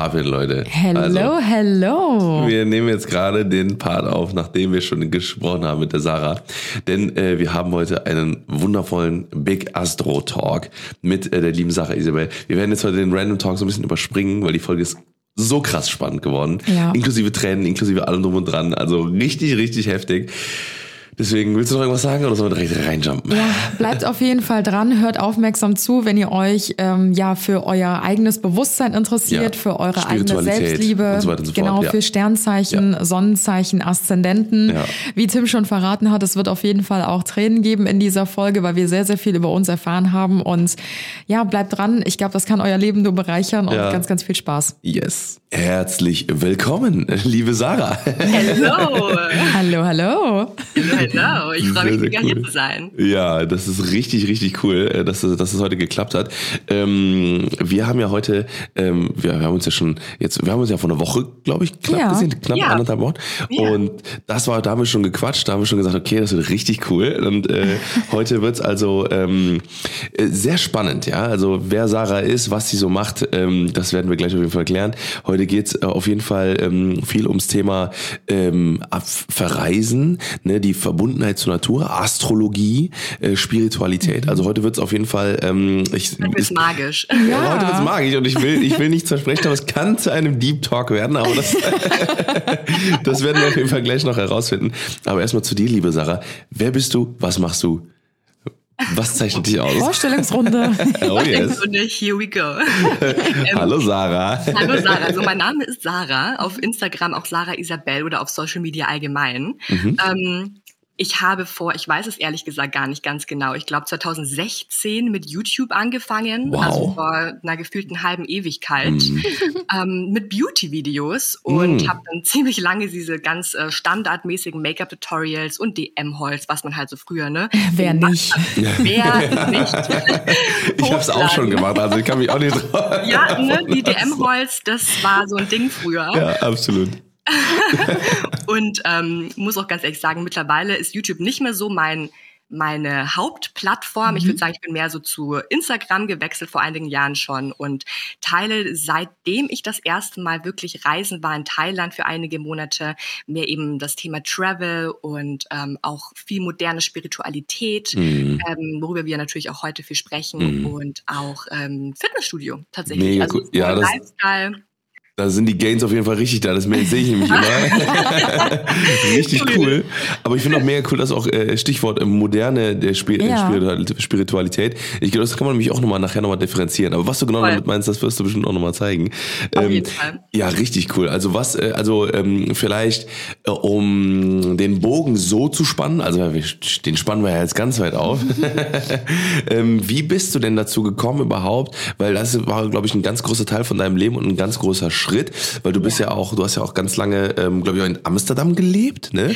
Papin, Leute? Hello, Also, hello. wir nehmen jetzt gerade den Part auf, nachdem wir schon gesprochen haben mit der Sarah. Denn äh, wir haben heute einen wundervollen Big Astro Talk mit äh, der lieben Sarah Isabel. Wir werden jetzt heute den Random Talk so ein bisschen überspringen, weil die Folge ist so krass spannend geworden. Ja. Inklusive Tränen, inklusive allem drum und dran. Also richtig, richtig heftig. Deswegen, willst du noch irgendwas sagen oder sollen wir direkt reinjumpen? Ja, bleibt auf jeden Fall dran, hört aufmerksam zu, wenn ihr euch ähm, ja für euer eigenes Bewusstsein interessiert, Ja, für eure eigene Selbstliebe, und so weiter und so fort, genau ja. für Sternzeichen, Sonnenzeichen, Aszendenten. Ja. Wie Tim schon verraten hat, es wird auf jeden Fall auch Tränen geben in dieser Folge, weil wir sehr, sehr viel über uns erfahren haben. Und ja, bleibt dran. Ich glaube, das kann euer Leben nur bereichern und Ja. ganz, ganz viel Spaß. Yes. Herzlich willkommen, liebe Sarah. Hallo. Hallo, hallo. Hallo, hallo. Ich freue mich sehr mega cool. hier zu sein. Ja, das ist richtig, richtig cool, äh, dass, es- dass es heute geklappt hat. Ähm, wir haben ja heute, ähm, wir, wir haben uns ja schon jetzt, wir haben uns ja vor einer Woche, glaube ich, knapp Ja. gesehen, knapp Ja. anderthalb Wochen. Ja. Und das war, da haben wir schon gequatscht, da haben wir schon gesagt, okay, das wird richtig cool. Und äh, heute wird's also ähm, äh, sehr spannend, ja. Also wer Sarah ist, was sie so macht, ähm, das werden wir gleich auf jeden Fall klären. Heute geht's äh, auf jeden Fall ähm, viel ums Thema ähm, Verreisen, ne, die Verbundenheit zur Natur, Astrologie, äh, Spiritualität. Also heute wird's auf jeden Fall, ähm, ich, Das ist magisch. ja. Heute wird's magisch und ich will, ich will nichts versprechen, aber es kann zu einem Deep Talk werden, aber das, das werden wir auf jeden Fall gleich noch herausfinden. Aber erstmal zu dir, liebe Sarah. Wer bist du? Was machst du? Was zeichnet dich aus? Vorstellungsrunde. Oh yes. Here we go. Hallo Sarah. Hallo Sarah. Also mein Name ist Sarah. Auf Instagram auch Sarah Isabel oder auf Social Media allgemein. Mhm. Ähm, ich habe vor, ich weiß es ehrlich gesagt gar nicht ganz genau, ich glaube 2016 mit YouTube angefangen, Wow. also vor einer gefühlten halben Ewigkeit, Mhm. ähm, mit Beauty-Videos und Mm. habe dann ziemlich lange diese ganz äh, standardmäßigen Make-up-Tutorials und DM-Holz, was man halt so früher, ne? Wer gemacht nicht? Wer nicht? Ich habe es auch schon gemacht, also ich kann mich auch nicht drauf. Ja, ne, die DM-Holz, das war so ein Ding früher. Ja, absolut. Und ähm, muss auch ganz ehrlich sagen, mittlerweile ist YouTube nicht mehr so mein meine Hauptplattform. Ich würde sagen, ich bin mehr so zu Instagram gewechselt vor einigen Jahren schon und teile seitdem ich das erste Mal wirklich reisen war in Thailand für einige Monate mehr eben das Thema Travel und ähm, auch viel moderne Spiritualität, Mhm. ähm, worüber wir natürlich auch heute viel sprechen Mhm. und auch ähm, Fitnessstudio tatsächlich. Mega also cool. Ja, das- Lifestyle. Da sind die Gains auf jeden Fall richtig da. Das sehe ich nämlich immer. richtig cool. Aber ich finde auch mega cool, dass auch äh, Stichwort äh, moderne der Spi Ja. Spiritual- Spiritualität. Ich glaube, das kann man nämlich auch nochmal nachher nochmal differenzieren. Aber was du genau Voll. damit meinst, das wirst du bestimmt auch nochmal zeigen. Ähm. Ja, richtig cool. Also was, äh, also ähm, vielleicht äh, um den Bogen so zu spannen, also wir, den spannen wir ja jetzt ganz weit auf. ähm, wie bist du denn dazu gekommen überhaupt? Weil das war, glaube ich, ein ganz großer Teil von deinem Leben und ein ganz großer Schritt, weil du bist ja, auch, du hast ja auch ganz lange, ähm, glaube ich, auch in Amsterdam gelebt, ne?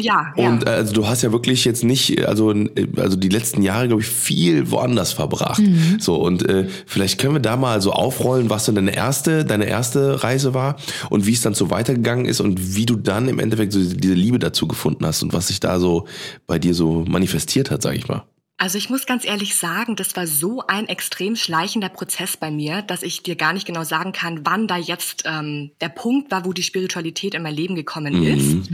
Ja, ja. Und äh, also du hast ja wirklich jetzt nicht, also also die letzten Jahre, glaube ich, viel woanders verbracht. So und äh, vielleicht können wir da mal so aufrollen, was denn deine erste, deine erste Reise war und wie es dann so weitergegangen ist und wie du dann im Endeffekt so diese Liebe dazu gefunden hast und was sich da so bei dir so manifestiert hat, sag ich mal. Also ich muss ganz ehrlich sagen, das war so ein extrem schleichender Prozess bei mir, dass ich dir gar nicht genau sagen kann, wann da jetzt ähm, der Punkt war, wo die Spiritualität in mein Leben gekommen Mhm. ist.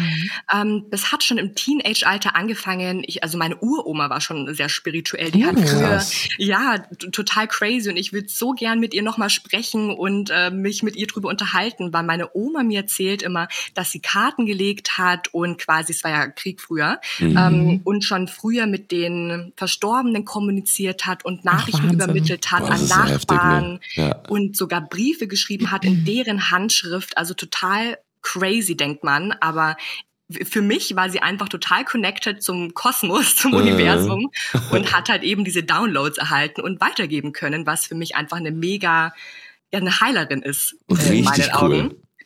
Ähm, das hat schon im Teenage-Alter angefangen. Ich, also meine Uroma war schon sehr spirituell. Die hat Oh. früher, Krass. ja, total crazy und ich würde so gern mit ihr nochmal sprechen und äh, mich mit ihr drüber unterhalten, weil meine Oma mir erzählt immer, dass sie Karten gelegt hat und quasi, es war ja Krieg früher, Mhm. ähm, und schon früher mit den Verstorbenen kommuniziert hat und Nachrichten Wahnsinn. übermittelt hat Boah, an ja heftig, ne? Nachbarn Ja. und sogar Briefe geschrieben hat in deren Handschrift. Also total crazy, denkt man, aber für mich war sie einfach total connected zum Kosmos, zum Äh. Universum und hat halt eben diese Downloads erhalten und weitergeben können, was für mich einfach eine mega, ja, eine Heilerin ist, äh, in meinen Richtig Augen.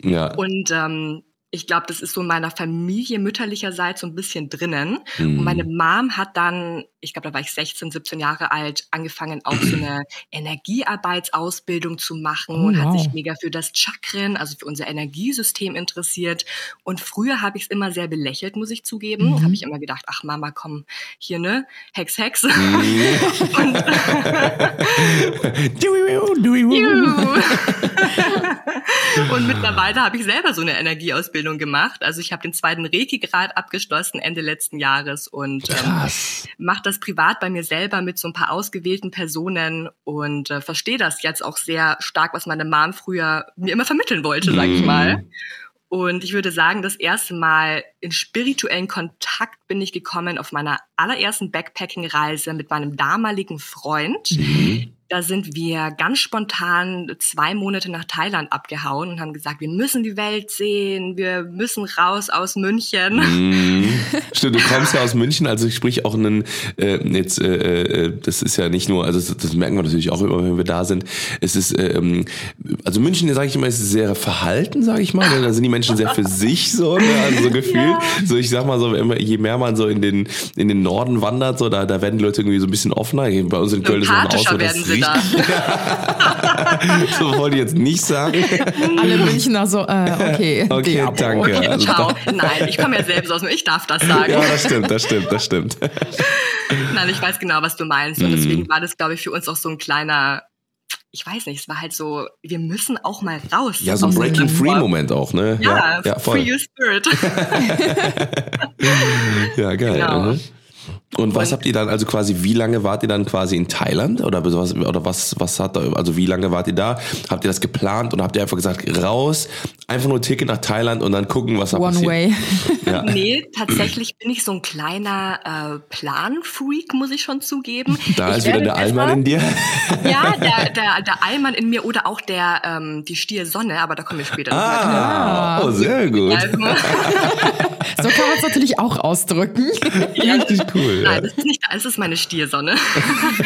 cool. Ja. Und ähm, ich glaube, das ist so in meiner Familie mütterlicherseits so ein bisschen drinnen. Mhm. Und meine Mom hat dann, ich glaube, da war ich 16, 17 Jahre alt, angefangen auch so eine Energiearbeitsausbildung zu machen Oh, und hat wow. sich mega für das Chakren, also für unser Energiesystem interessiert. Und früher habe ich es immer sehr belächelt, muss ich zugeben. Mhm. Habe ich immer gedacht, ach Mama, komm, hier ne, Hex, Hex. Mhm. Juhu. und mittlerweile habe ich selber so eine Energieausbildung gemacht. Also ich habe den zweiten Reiki-Grad abgeschlossen Ende letzten Jahres und ähm, mache das privat bei mir selber mit so ein paar ausgewählten Personen und äh, verstehe das jetzt auch sehr stark, was meine Mom früher mir immer vermitteln wollte, sag ich Mhm. mal. Und ich würde sagen, das erste Mal in spirituellen Kontakt bin ich gekommen auf meiner allerersten Backpacking-Reise mit meinem damaligen Freund. Mhm. Da sind wir ganz spontan zwei Monate nach Thailand abgehauen und haben gesagt, wir müssen die Welt sehen, wir müssen raus aus München. Mhm. Stimmt, du kommst ja aus München, also sprich auch einen, äh, jetzt, äh, äh, das ist ja nicht nur, also das, das merken wir natürlich auch immer, wenn wir da sind. Es ist, ähm, also München, sage ich immer, ist sehr verhalten, sage ich mal. ne? Da sind die Menschen sehr für sich so, ne? also so gefühlt. Ja. So, ich sag mal so, immer, je mehr man so in den in den Norden wandert, so da, da werden die Leute irgendwie so ein bisschen offener. Bei uns in Köln ist man auch so, Sympathischer riecht, da. so wollte ich jetzt nicht sagen. Alle Münchner so, äh, okay. Okay, Diabo. danke. Okay, Also ciao. Nein, ich komme ja selbst aus, ich darf das sagen. Ja, das stimmt, das stimmt, das stimmt. Nein, ich weiß genau, was du meinst. Mhm. Und deswegen war das, glaube ich, für uns auch so ein kleiner, ich weiß nicht, es war halt so, wir müssen auch mal raus. Ja, so ein Breaking Free. Moment auch, ne? Ja, ja voll. free your spirit. Ja, geil. Genau. mhm. Und was habt ihr dann, also quasi, wie lange wart ihr dann quasi in Thailand? Oder was, oder was, was hat da, also wie lange wart ihr da? Habt ihr das geplant und habt ihr einfach gesagt, raus, einfach nur Ticket nach Thailand und dann gucken, was da One passiert? way. Ja. nee, tatsächlich bin ich so ein kleiner äh, Planfreak, muss ich schon zugeben. Da ich ist wieder der Allmann in dir. Ja, der, der, der Allmann in mir oder auch der ähm, die Stiersonne, aber da kommen wir später noch Ah, oh, sehr gut. drauf. So kann man es natürlich auch ausdrücken. Richtig cool. Nein, Ja. das ist nicht, das ist meine Stiersonne.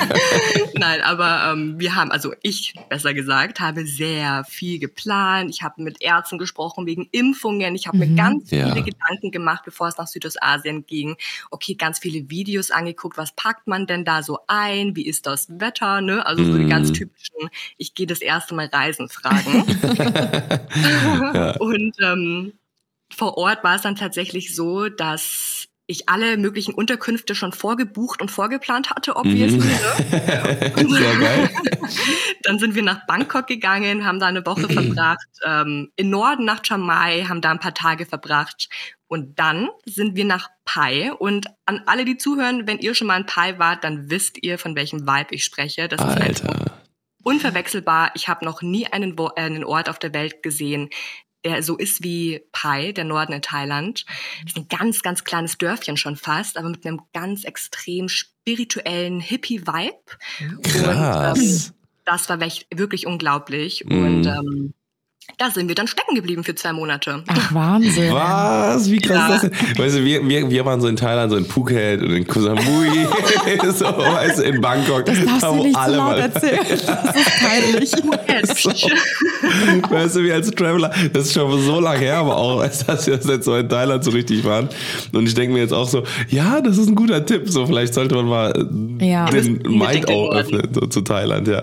Nein, aber ähm, wir haben, also ich besser gesagt, habe sehr viel geplant. Ich habe mit Ärzten gesprochen wegen Impfungen. Ich habe mir ganz Ja. viele Gedanken gemacht, bevor es nach Südostasien ging. Okay, ganz viele Videos angeguckt. Was packt man denn da so ein? Wie ist das Wetter? Ne? Also so die ganz typischen, ich gehe das erste Mal reisen Fragen. Und ähm, vor Ort war es dann tatsächlich so, dass ich alle möglichen Unterkünfte schon vorgebucht und vorgeplant hatte, obviously. Mhm. Ne? Sehr geil. Dann sind wir nach Bangkok gegangen, haben da eine Woche verbracht, ähm, in Norden nach Chiang Mai, haben da ein paar Tage verbracht. Und dann sind wir nach Pai. Und an alle, die zuhören, wenn ihr schon mal in Pai wart, dann wisst ihr, von welchem Vibe ich spreche. Das ist einfach Alter. unverwechselbar. Ich habe noch nie einen, einen Ort auf der Welt gesehen, der so ist wie Pai, der Norden in Thailand. Das ist ein ganz, ganz kleines Dörfchen schon fast, aber mit einem ganz extrem spirituellen Hippie-Vibe. Krass. Und, ähm, das war wirklich unglaublich. Mhm. Und ähm, da sind wir dann stecken geblieben für zwei Monate. Ach, Wahnsinn. Was? Wie krass Ja. ist das denn? Weißt du, wir, wir, wir waren so in Thailand, so in Phuket und in Koh Samui, so, weißt du, in Bangkok. Das darfst da du nicht so alle laut mal- erzählen. Das ist peinlich. Weißt du, wir als Traveler, das ist schon so lange her, aber auch, weißt du, dass wir das jetzt so in Thailand so richtig waren. Und ich denke mir jetzt auch so, ja, das ist ein guter Tipp. So, vielleicht sollte man mal Ja. den Mind auch öffnen, so zu Thailand, ja.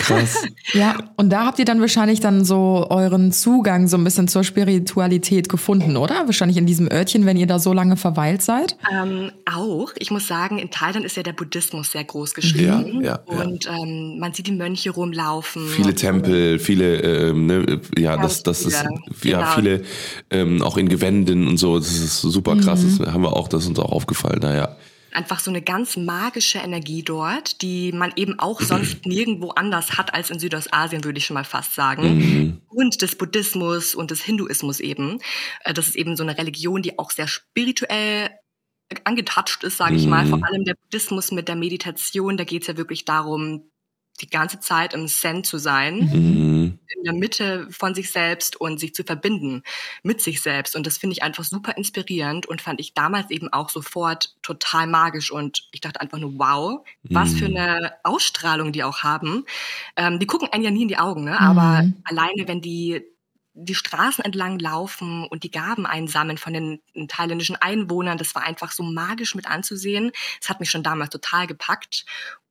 Krass. Ja, und da habt ihr dann wahrscheinlich dann so euren Zugang so ein bisschen zur Spiritualität gefunden, oder? Wahrscheinlich in diesem Örtchen, wenn ihr da so lange verweilt seid. Ähm, auch. Ich muss sagen, in Thailand ist ja der Buddhismus sehr groß geschrieben. Ja, ja, ja. Und ähm, man sieht die Mönche rumlaufen. Viele Tempel, viele, ähm, ne, ja, das, das ist, viele, ja, genau. viele, ähm, auch in Gewänden und so, das ist super krass, Mhm. das haben wir auch, das ist uns auch aufgefallen, naja. Einfach so eine ganz magische Energie dort, die man eben auch sonst nirgendwo anders hat als in Südostasien, würde ich schon mal fast sagen. Und des Buddhismus und des Hinduismus eben. Äh, Das ist eben so eine Religion, die auch sehr spirituell angetatscht ist, sage ich mal. Mhm. Vor allem der Buddhismus mit der Meditation, da geht es ja wirklich darum, die ganze Zeit im Zen zu sein Mhm. in der Mitte von sich selbst und sich zu verbinden mit sich selbst. Und das finde ich einfach super inspirierend und fand ich damals eben auch sofort total magisch. Und ich dachte einfach nur, wow, was für eine Ausstrahlung die auch haben. Ähm, die gucken einen ja nie in die Augen, ne? aber Mhm. alleine, wenn die die Straßen entlang laufen und die Gaben einsammeln von den thailändischen Einwohnern. Das war einfach so magisch mit anzusehen. Das hat mich schon damals total gepackt.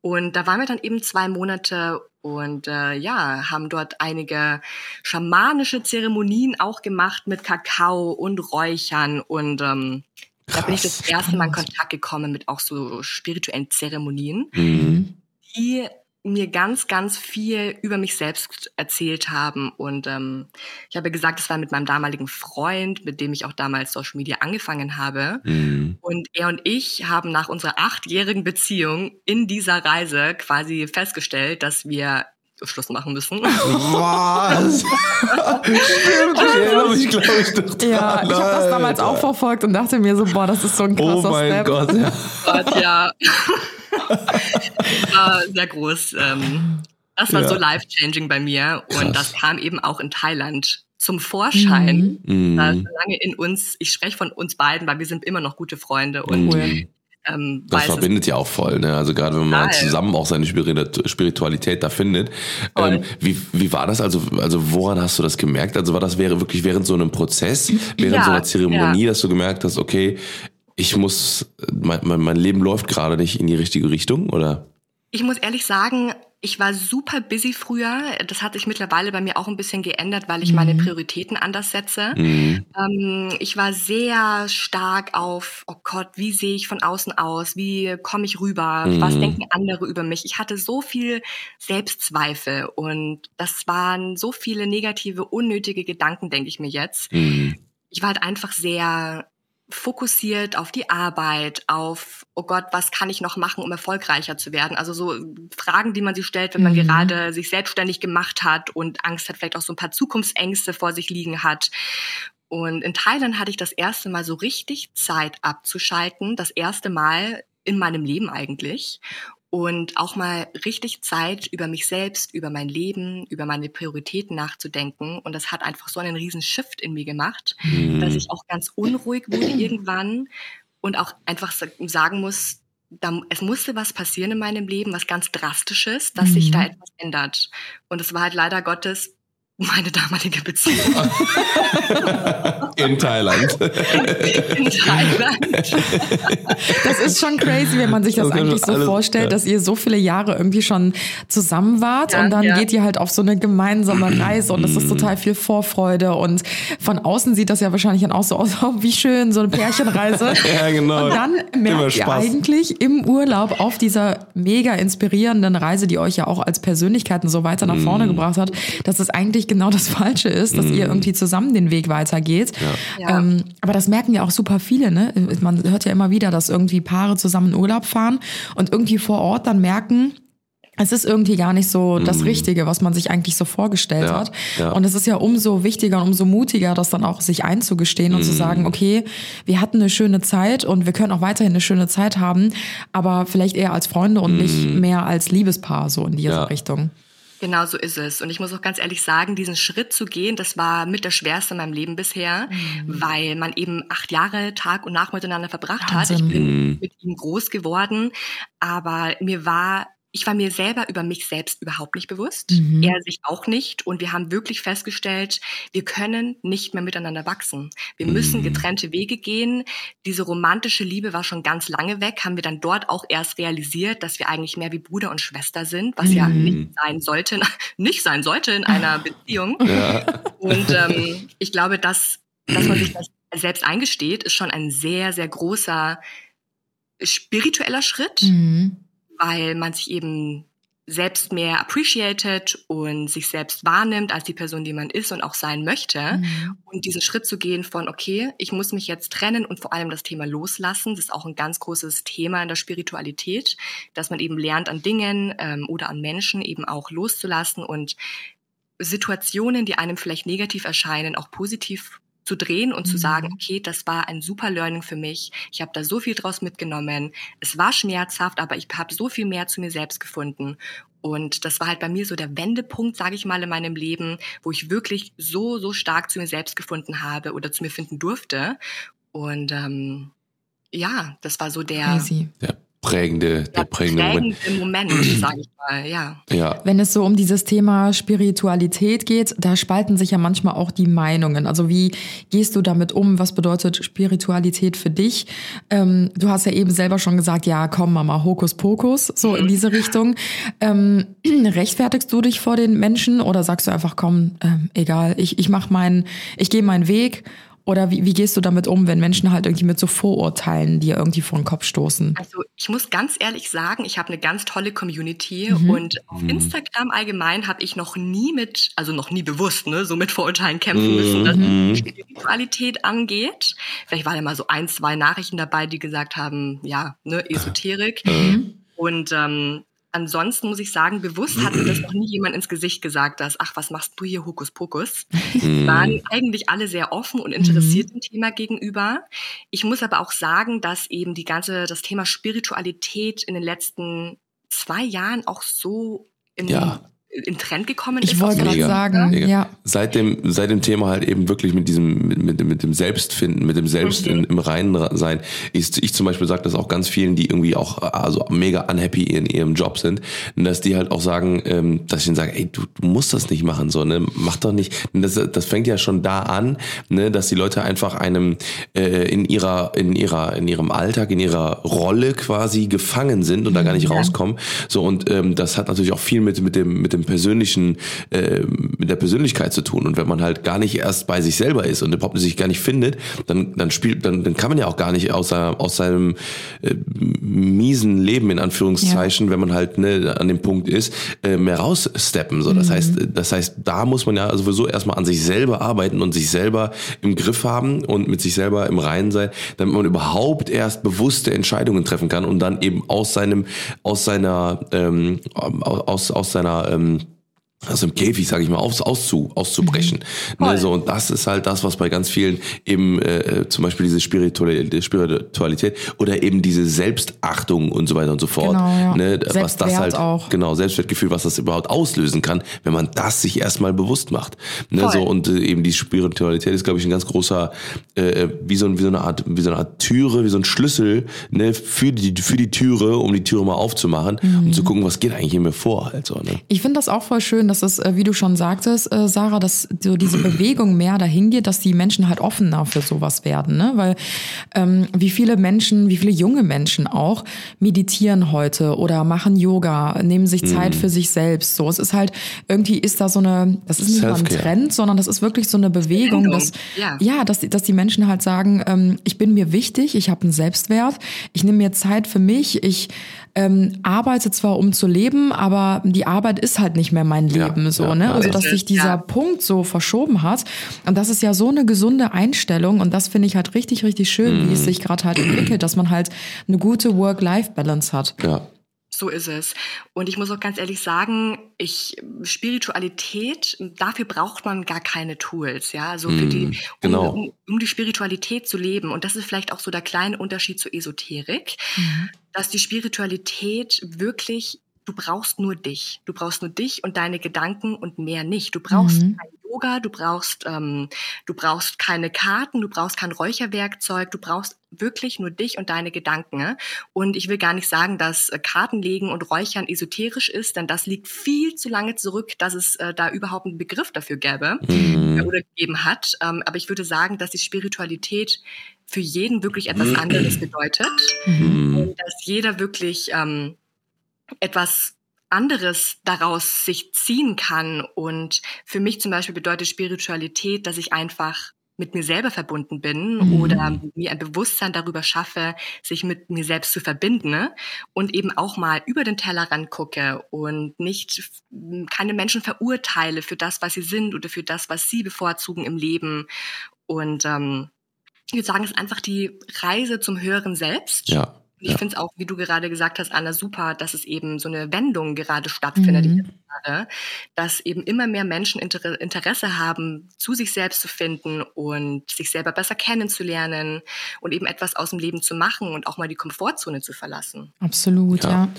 Und da waren wir dann eben zwei Monate und äh, ja, haben dort einige schamanische Zeremonien auch gemacht mit Kakao und Räuchern und ähm, da bin ich das erste Mal in Kontakt gekommen mit auch so spirituellen Zeremonien, Mhm. die mir ganz, ganz viel über mich selbst erzählt haben. Und ähm, ich habe gesagt, es war mit meinem damaligen Freund, mit dem ich auch damals Social Media angefangen habe. Mhm. Und er und ich haben nach unserer achtjährigen Beziehung in dieser Reise quasi festgestellt, dass wir Schluss machen müssen. Was? Ich erinnere mich, glaube ich, total. Ja, ich habe das damals auch verfolgt und dachte mir so, boah, das ist so ein Oh krasser mein Step. Gott, ja. Gott, ja. war sehr groß. Ähm, das war Ja. so life-changing bei mir. Krass. Und das kam eben auch in Thailand zum Vorschein. Mhm. Da ist lange in uns, ich spreche von uns beiden, weil wir sind immer noch gute Freunde. Und Mhm. ähm, Das verbindet ja auch voll, ne? Also gerade wenn man zusammen auch seine Spiritu- Spiritualität da findet. Ähm, wie, wie war das? Also, also woran hast du das gemerkt? Also war das wäre wirklich während so einem Prozess, während Ja, so einer Zeremonie, ja. dass du gemerkt hast, okay, ich muss, mein, mein, mein Leben läuft gerade nicht in die richtige Richtung, oder? Ich muss ehrlich sagen, ich war super busy früher. Das hat sich mittlerweile bei mir auch ein bisschen geändert, weil ich meine Prioritäten anders setze. Mhm. Ähm, ich war sehr stark auf, oh Gott, wie sehe ich von außen aus? Wie komme ich rüber? Was Mhm. denken andere über mich? Ich hatte so viel Selbstzweifel und das waren so viele negative, unnötige Gedanken, denke ich mir jetzt. Mhm. Ich war halt einfach sehr fokussiert auf die Arbeit, auf, oh Gott, was kann ich noch machen, um erfolgreicher zu werden? Also so Fragen, die man sich stellt, wenn man Mhm. gerade sich selbstständig gemacht hat und Angst hat, vielleicht auch so ein paar Zukunftsängste vor sich liegen hat. Und in Thailand hatte ich das erste Mal so richtig Zeit abzuschalten, das erste Mal in meinem Leben eigentlich. Und auch mal richtig Zeit über mich selbst, über mein Leben, über meine Prioritäten nachzudenken. Und das hat einfach so einen riesen Shift in mir gemacht, Mhm. dass ich auch ganz unruhig wurde irgendwann und auch einfach sa- sagen muss, da, es musste was passieren in meinem Leben, was ganz Drastisches, dass sich Mhm. da etwas ändert. Und es war halt leider Gottes meine damalige Beziehung In Thailand. in Thailand. Das ist schon crazy, wenn man sich das Das eigentlich so alles- vorstellt, ja. dass ihr so viele Jahre irgendwie schon zusammen wart Ja, und dann ja. geht ihr halt auf so eine gemeinsame Reise und das ist total viel Vorfreude und von außen sieht das ja wahrscheinlich dann auch so aus, oh, wie schön, so eine Pärchenreise. ja, genau. Und dann merkt ihr Spaß. eigentlich im Urlaub auf dieser mega inspirierenden Reise, die euch ja auch als Persönlichkeiten so weiter nach Mhm. vorne gebracht hat, dass es eigentlich genau das Falsche ist, dass ihr irgendwie zusammen den Weg weitergeht. Ja. Ähm, aber das merken ja auch super viele. Ne? Man hört ja immer wieder, dass irgendwie Paare zusammen in Urlaub fahren und irgendwie vor Ort dann merken, es ist irgendwie gar nicht so das Richtige, was man sich eigentlich so vorgestellt Mhm. Ja, hat. ja. Und es ist ja umso wichtiger und umso mutiger, das dann auch sich einzugestehen und Mhm. zu sagen, okay, wir hatten eine schöne Zeit und wir können auch weiterhin eine schöne Zeit haben, aber vielleicht eher als Freunde und nicht mehr als Liebespaar, so in diese Mhm. Ja. Richtung. Genau so ist es. Und ich muss auch ganz ehrlich sagen, diesen Schritt zu gehen, das war mit der schwerste in meinem Leben bisher, weil man eben acht Jahre Tag und Nacht miteinander verbracht hat. Wahnsinn. Ich bin mit ihm groß geworden, aber mir war ich war mir selber über mich selbst überhaupt nicht bewusst. Mhm. Er sich auch nicht. Und wir haben wirklich festgestellt, wir können nicht mehr miteinander wachsen. Wir müssen getrennte Wege gehen. Diese romantische Liebe war schon ganz lange weg. Haben wir dann dort auch erst realisiert, dass wir eigentlich mehr wie Bruder und Schwester sind, was ja nicht sein sollte, nicht sein sollte in einer Beziehung. Und ähm, ich glaube, dass, dass man sich das selbst eingesteht, ist schon ein sehr, sehr großer spiritueller Schritt Mhm. Weil man sich eben selbst mehr appreciated und sich selbst wahrnimmt als die Person, die man ist und auch sein möchte. Mhm. Und diesen Schritt zu gehen von, okay, ich muss mich jetzt trennen und vor allem das Thema loslassen, das ist auch ein ganz großes Thema in der Spiritualität, dass man eben lernt an Dingen ähm, oder an Menschen eben auch loszulassen und Situationen, die einem vielleicht negativ erscheinen, auch positiv zu drehen und zu Mhm. sagen, okay, das war ein super Learning für mich. Ich habe da so viel draus mitgenommen. Es war schmerzhaft, aber ich habe so viel mehr zu mir selbst gefunden. Und das war halt bei mir so der Wendepunkt, sage ich mal, in meinem Leben, wo ich wirklich so, so stark zu mir selbst gefunden habe oder zu mir finden durfte. Und ähm, ja, das war so der, Crazy. Der prägende, der prägende Moment. Moment, sage ich mal, ja. Ja. Wenn es so um dieses Thema Spiritualität geht, da spalten sich ja manchmal auch die Meinungen. Also wie gehst du damit um? Was bedeutet Spiritualität für dich? Ähm, du hast ja eben selber schon gesagt, ja, komm Mama, Hokus Pokus, so in diese Richtung. Ähm, rechtfertigst du dich vor den Menschen oder sagst du einfach, komm, ähm, egal, ich, ich mach meinen, ich gehe meinen Weg oder wie, wie gehst du damit um, wenn Menschen halt irgendwie mit so Vorurteilen dir irgendwie vor den Kopf stoßen? Also ich muss ganz ehrlich sagen, ich habe eine ganz tolle Community Mhm. und auf Instagram allgemein habe ich noch nie mit, also noch nie bewusst, ne, so mit Vorurteilen kämpfen müssen, dass Mhm. Spiritualität angeht. Vielleicht waren ja mal so ein, zwei Nachrichten dabei, die gesagt haben, ja, ne, Esoterik. Und ähm, ansonsten muss ich sagen, bewusst hat mir das noch nie jemand ins Gesicht gesagt, dass, ach, was machst du hier, Hokuspokus? Waren eigentlich alle sehr offen und interessiert dem Thema gegenüber. Ich muss aber auch sagen, dass eben die ganze, das Thema Spiritualität in den letzten zwei Jahren auch so in, Ja. In Trend gekommen Ich ist. wollte Auch so- gerade sagen, mega. ja. Seit dem, seit dem Thema halt eben wirklich mit diesem, mit, mit, mit dem Selbstfinden, mit dem Selbst in, im Reinen sein, ist, ich zum Beispiel sage das auch ganz vielen, die irgendwie auch also mega unhappy in ihrem Job sind, dass die halt auch sagen, ähm, dass ich ihnen sage, ey, du, du musst das nicht machen, so, ne, mach doch nicht. Das, das fängt ja schon da an, ne, dass die Leute einfach einem äh, in ihrer, in ihrer, in ihrem Alltag, in ihrer Rolle quasi gefangen sind und da gar nicht rauskommen. So und ähm, das hat natürlich auch viel mit mit dem mit dem persönlichen äh, mit der Persönlichkeit zu tun. Und wenn man halt gar nicht erst bei sich selber ist und überhaupt sich gar nicht findet, dann dann spielt dann dann kann man ja auch gar nicht aus seiner, aus seinem äh, miesen Leben in Anführungszeichen, wenn man halt ne, an dem Punkt ist, äh, mehr raussteppen. So, das heißt, das heißt, da muss man ja sowieso erstmal an sich selber arbeiten und sich selber im Griff haben und mit sich selber im Reinen sein, damit man überhaupt erst bewusste Entscheidungen treffen kann und dann eben aus seinem, aus seiner, ähm, aus, aus seiner ähm, aus dem Käfig, sage ich mal, aus, auszu, auszubrechen. Ne, so, und das ist halt das, was bei ganz vielen eben äh, zum Beispiel diese Spiritualität, oder eben diese Selbstachtung und so weiter und so fort. Genau, ja. ne, was das halt auch. genau Selbstwertgefühl, was das überhaupt auslösen kann, wenn man das sich erstmal bewusst macht. Ne, Voll. so und äh, eben die Spiritualität ist, glaube ich, ein ganz großer äh, wie so ein, wie so eine Art wie so eine Art Türe, wie so ein Schlüssel ne, für die für die Türe, um die Türe mal aufzumachen und Mhm. zu gucken, was geht eigentlich in mir vor. Halt so, ne? Ich finde das auch voll schön, dass es, äh, wie du schon sagtest, äh, Sarah, dass so diese Bewegung mehr dahin geht, dass die Menschen halt offener für sowas werden. Ne? Weil ähm, wie viele Menschen, wie viele junge Menschen auch meditieren heute oder machen Yoga, nehmen sich Mhm. Zeit für sich selbst. So, es ist halt, irgendwie ist da so eine, das ist nicht mal ein. Trend, sondern das ist wirklich so eine Bewegung, dass, ja. ja, dass, die- dass die Menschen halt sagen, ähm, ich bin mir wichtig, ich habe einen Selbstwert, ich nehme mir Zeit für mich, ich ähm, arbeite zwar um zu leben, aber die Arbeit ist halt nicht mehr mein Ja, Leben, so, ja, ne? ja. Also, dass sich dieser Ja. Punkt so verschoben hat. Und das ist ja so eine gesunde Einstellung und das finde ich halt richtig, richtig schön, wie es sich gerade halt entwickelt, dass man halt eine gute Work-Life-Balance hat. Ja. So ist es. Und ich muss auch ganz ehrlich sagen, ich Spiritualität, dafür braucht man gar keine Tools, ja. Also für die, um, genau. um, um die Spiritualität zu leben. Und das ist vielleicht auch so der kleine Unterschied zur Esoterik, dass die Spiritualität wirklich Du brauchst nur dich. Du brauchst nur dich und deine Gedanken und mehr nicht. Du brauchst Mhm. kein Yoga, du brauchst, ähm, du brauchst keine Karten, du brauchst kein Räucherwerkzeug, du brauchst wirklich nur dich und deine Gedanken. ne? Und ich will gar nicht sagen, dass äh, Kartenlegen und Räuchern esoterisch ist, denn das liegt viel zu lange zurück, dass es äh, da überhaupt einen Begriff dafür gäbe äh, oder gegeben hat. Ähm, aber ich würde sagen, dass die Spiritualität für jeden wirklich etwas anderes bedeutet und dass jeder wirklich ähm, etwas anderes daraus sich ziehen kann. Und für mich zum Beispiel bedeutet Spiritualität, dass ich einfach mit mir selber verbunden bin oder mir ein Bewusstsein darüber schaffe, sich mit mir selbst zu verbinden ne? und eben auch mal über den Tellerrand gucke und nicht keine Menschen verurteile für das, was sie sind oder für das, was sie bevorzugen im Leben. Und ähm, ich würde sagen, es ist einfach die Reise zum höheren Selbst. Ja. Ich ja. finde es auch, wie du gerade gesagt hast, Anna, super, dass es eben so eine Wendung gerade stattfindet. Mhm. Jahre, dass eben immer mehr Menschen Inter Interesse haben, zu sich selbst zu finden und sich selber besser kennenzulernen und eben etwas aus dem Leben zu machen und auch mal die Komfortzone zu verlassen. Absolut, ja. ja.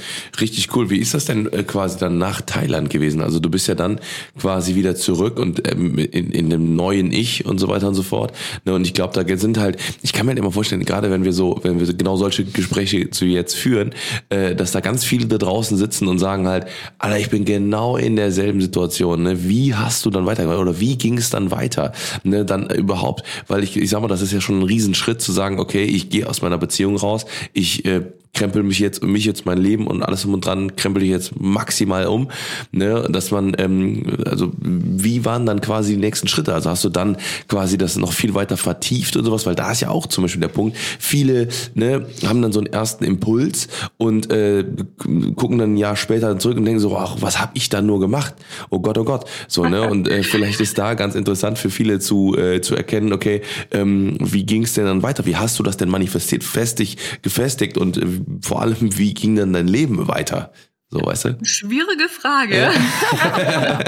Richtig cool. Wie ist das denn äh, quasi dann nach Thailand gewesen? Also du bist ja dann quasi wieder zurück und ähm, in, in dem neuen Ich und so weiter und so fort. Ne, und ich glaube, da sind halt, ich kann mir halt immer vorstellen, gerade wenn wir so, wenn wir genau solche Gespräche zu jetzt führen, äh, dass da ganz viele da draußen sitzen und sagen halt, Alter, ich bin genau in derselben Situation. Ne? Wie hast du dann weitergemacht oder wie ging es dann weiter? Ne, dann überhaupt, weil ich, ich sag mal, das ist ja schon ein Riesenschritt zu sagen, okay, ich gehe aus meiner Beziehung raus, ich äh, krempel mich jetzt und mich jetzt mein Leben und alles um und dran krempel ich jetzt maximal um, ne, dass man ähm, also wie waren dann quasi die nächsten Schritte? Also hast du dann quasi das noch viel weiter vertieft und sowas, weil da ist ja auch zum Beispiel der Punkt. Viele ne, haben dann so einen ersten Impuls und äh, gucken dann ein Jahr später zurück und denken so, ach, was habe ich da nur gemacht? Oh Gott, oh Gott, so ne und äh, vielleicht ist da ganz interessant für viele zu äh, zu erkennen, okay, ähm, wie ging es denn dann weiter? Wie hast du das denn manifestiert, festig gefestigt und äh, vor allem, wie ging dann dein Leben weiter? So, weißt du? Schwierige Frage. Ja.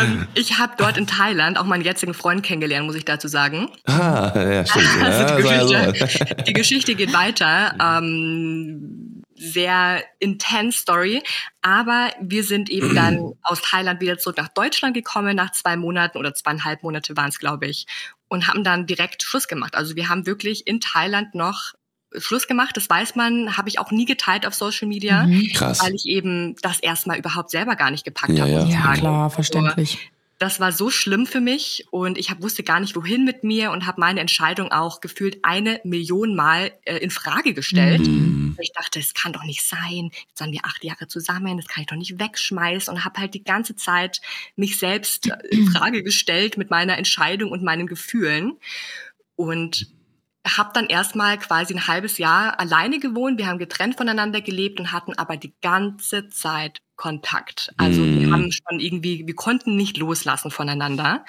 ähm, ich habe dort in Thailand auch meinen jetzigen Freund kennengelernt, muss ich dazu sagen. Ah, ja, stimmt. Also die, Geschichte, die, Geschichte, geht weiter. Ähm, sehr intense Story. Aber wir sind eben dann aus Thailand wieder zurück nach Deutschland gekommen, nach zwei Monaten oder zweieinhalb Monate waren es, glaube ich, und haben dann direkt Schluss gemacht. Also wir haben wirklich in Thailand noch Schluss gemacht. Das weiß man, habe ich auch nie geteilt auf Social Media, mhm. Krass. weil ich eben das erstmal überhaupt selber gar nicht gepackt ja, habe. Ja, ja klar, verständlich. Das war so schlimm für mich und ich hab, wusste gar nicht, wohin mit mir und habe meine Entscheidung auch gefühlt eine Million Mal äh, in Frage gestellt. Mhm. Ich dachte, es kann doch nicht sein. Jetzt waren wir acht Jahre zusammen, das kann ich doch nicht wegschmeißen und habe halt die ganze Zeit mich selbst äh, in Frage gestellt mit meiner Entscheidung und meinen Gefühlen. Und habe dann erstmal quasi ein halbes Jahr alleine gewohnt. Wir haben getrennt voneinander gelebt und hatten aber die ganze Zeit Kontakt. Also mm. wir haben schon irgendwie, wir konnten nicht loslassen voneinander.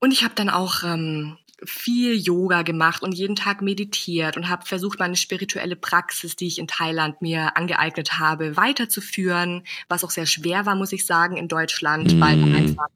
Und ich habe dann auch ähm, viel Yoga gemacht und jeden Tag meditiert und habe versucht, meine spirituelle Praxis, die ich in Thailand mir angeeignet habe, weiterzuführen, was auch sehr schwer war, muss ich sagen, in Deutschland, mm. weil einfach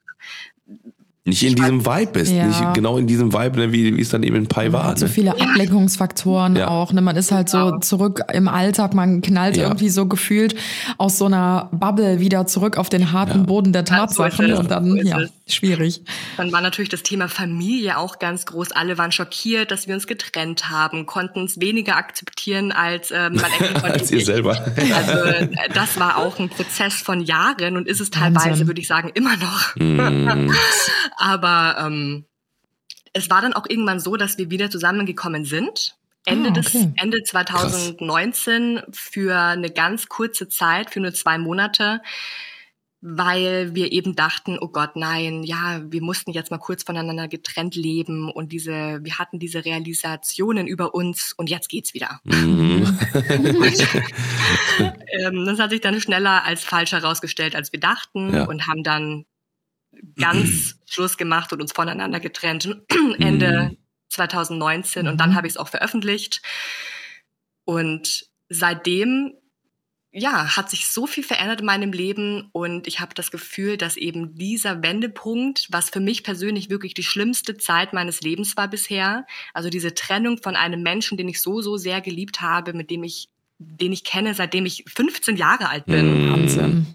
nicht in diesem Vibe bist, ja. nicht genau in diesem Vibe, ne, wie, wie es dann eben in Pai war. So ne? viele Ablenkungsfaktoren ja. auch. Ne? Man ist halt so zurück im Alltag, man knallt ja. irgendwie so gefühlt aus so einer Bubble wieder zurück auf den harten Boden der Tatsachen so und dann, so ja, schwierig. Dann war natürlich das Thema Familie auch ganz groß. Alle waren schockiert, dass wir uns getrennt haben, konnten es weniger akzeptieren als ähm, mein Als ihr selber. Also das war auch ein Prozess von Jahren und ist es teilweise, würde ich sagen, immer noch. Mm. Aber ähm, es war dann auch irgendwann so, dass wir wieder zusammengekommen sind. Ende, ah, okay. des, Ende 2019 Krass. für eine ganz kurze Zeit, für nur zwei Monate, weil wir eben dachten, oh Gott, nein, ja, wir mussten jetzt mal kurz voneinander getrennt leben und diese, wir hatten diese Realisationen über uns und jetzt geht's wieder. Mhm. ähm, das hat sich dann schneller als falsch herausgestellt, als wir dachten Ja. und haben dann ganz Schluss gemacht und uns voneinander getrennt Ende 2019 und dann habe ich es auch veröffentlicht. Und seitdem ja, hat sich so viel verändert in meinem Leben und ich habe das Gefühl, dass eben dieser Wendepunkt, was für mich persönlich wirklich die schlimmste Zeit meines Lebens war bisher, also diese Trennung von einem Menschen, den ich so, so sehr geliebt habe, mit dem ich, den ich kenne, seitdem ich 15 Jahre alt bin. Wahnsinn.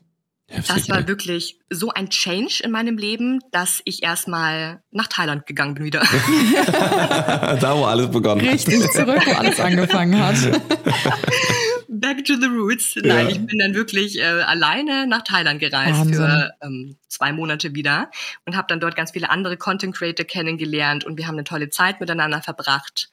Heftig, Das war ey. wirklich so ein Change in meinem Leben, dass ich erstmal nach Thailand gegangen bin wieder. da, wo alles begonnen hat. Richtig zurück, wo alles angefangen hat. Back to the roots. Nein, Ja. ich bin dann wirklich äh, alleine nach Thailand gereist Wahnsinn. für ähm, zwei Monate wieder und habe dann dort ganz viele andere Content Creator kennengelernt und wir haben eine tolle Zeit miteinander verbracht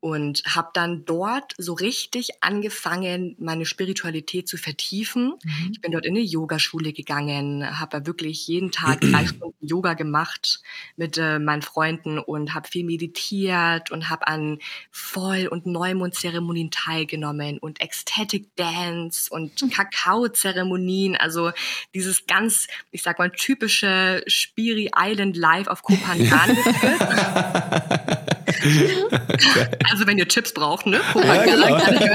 und habe dann dort so richtig angefangen, meine Spiritualität zu vertiefen. Ich bin dort in eine Yogaschule gegangen, habe da wirklich jeden Tag drei Stunden Yoga gemacht mit äh, meinen Freunden und habe viel meditiert und habe an Voll- und Neumondzeremonien teilgenommen und Ecstatic Dance und Kakao-Zeremonien, also dieses ganz, ich sag mal, typische Spiri Island Life auf Kopangan. Also wenn ihr Tipps braucht, ne? Kopangan Ja, genau. kann ich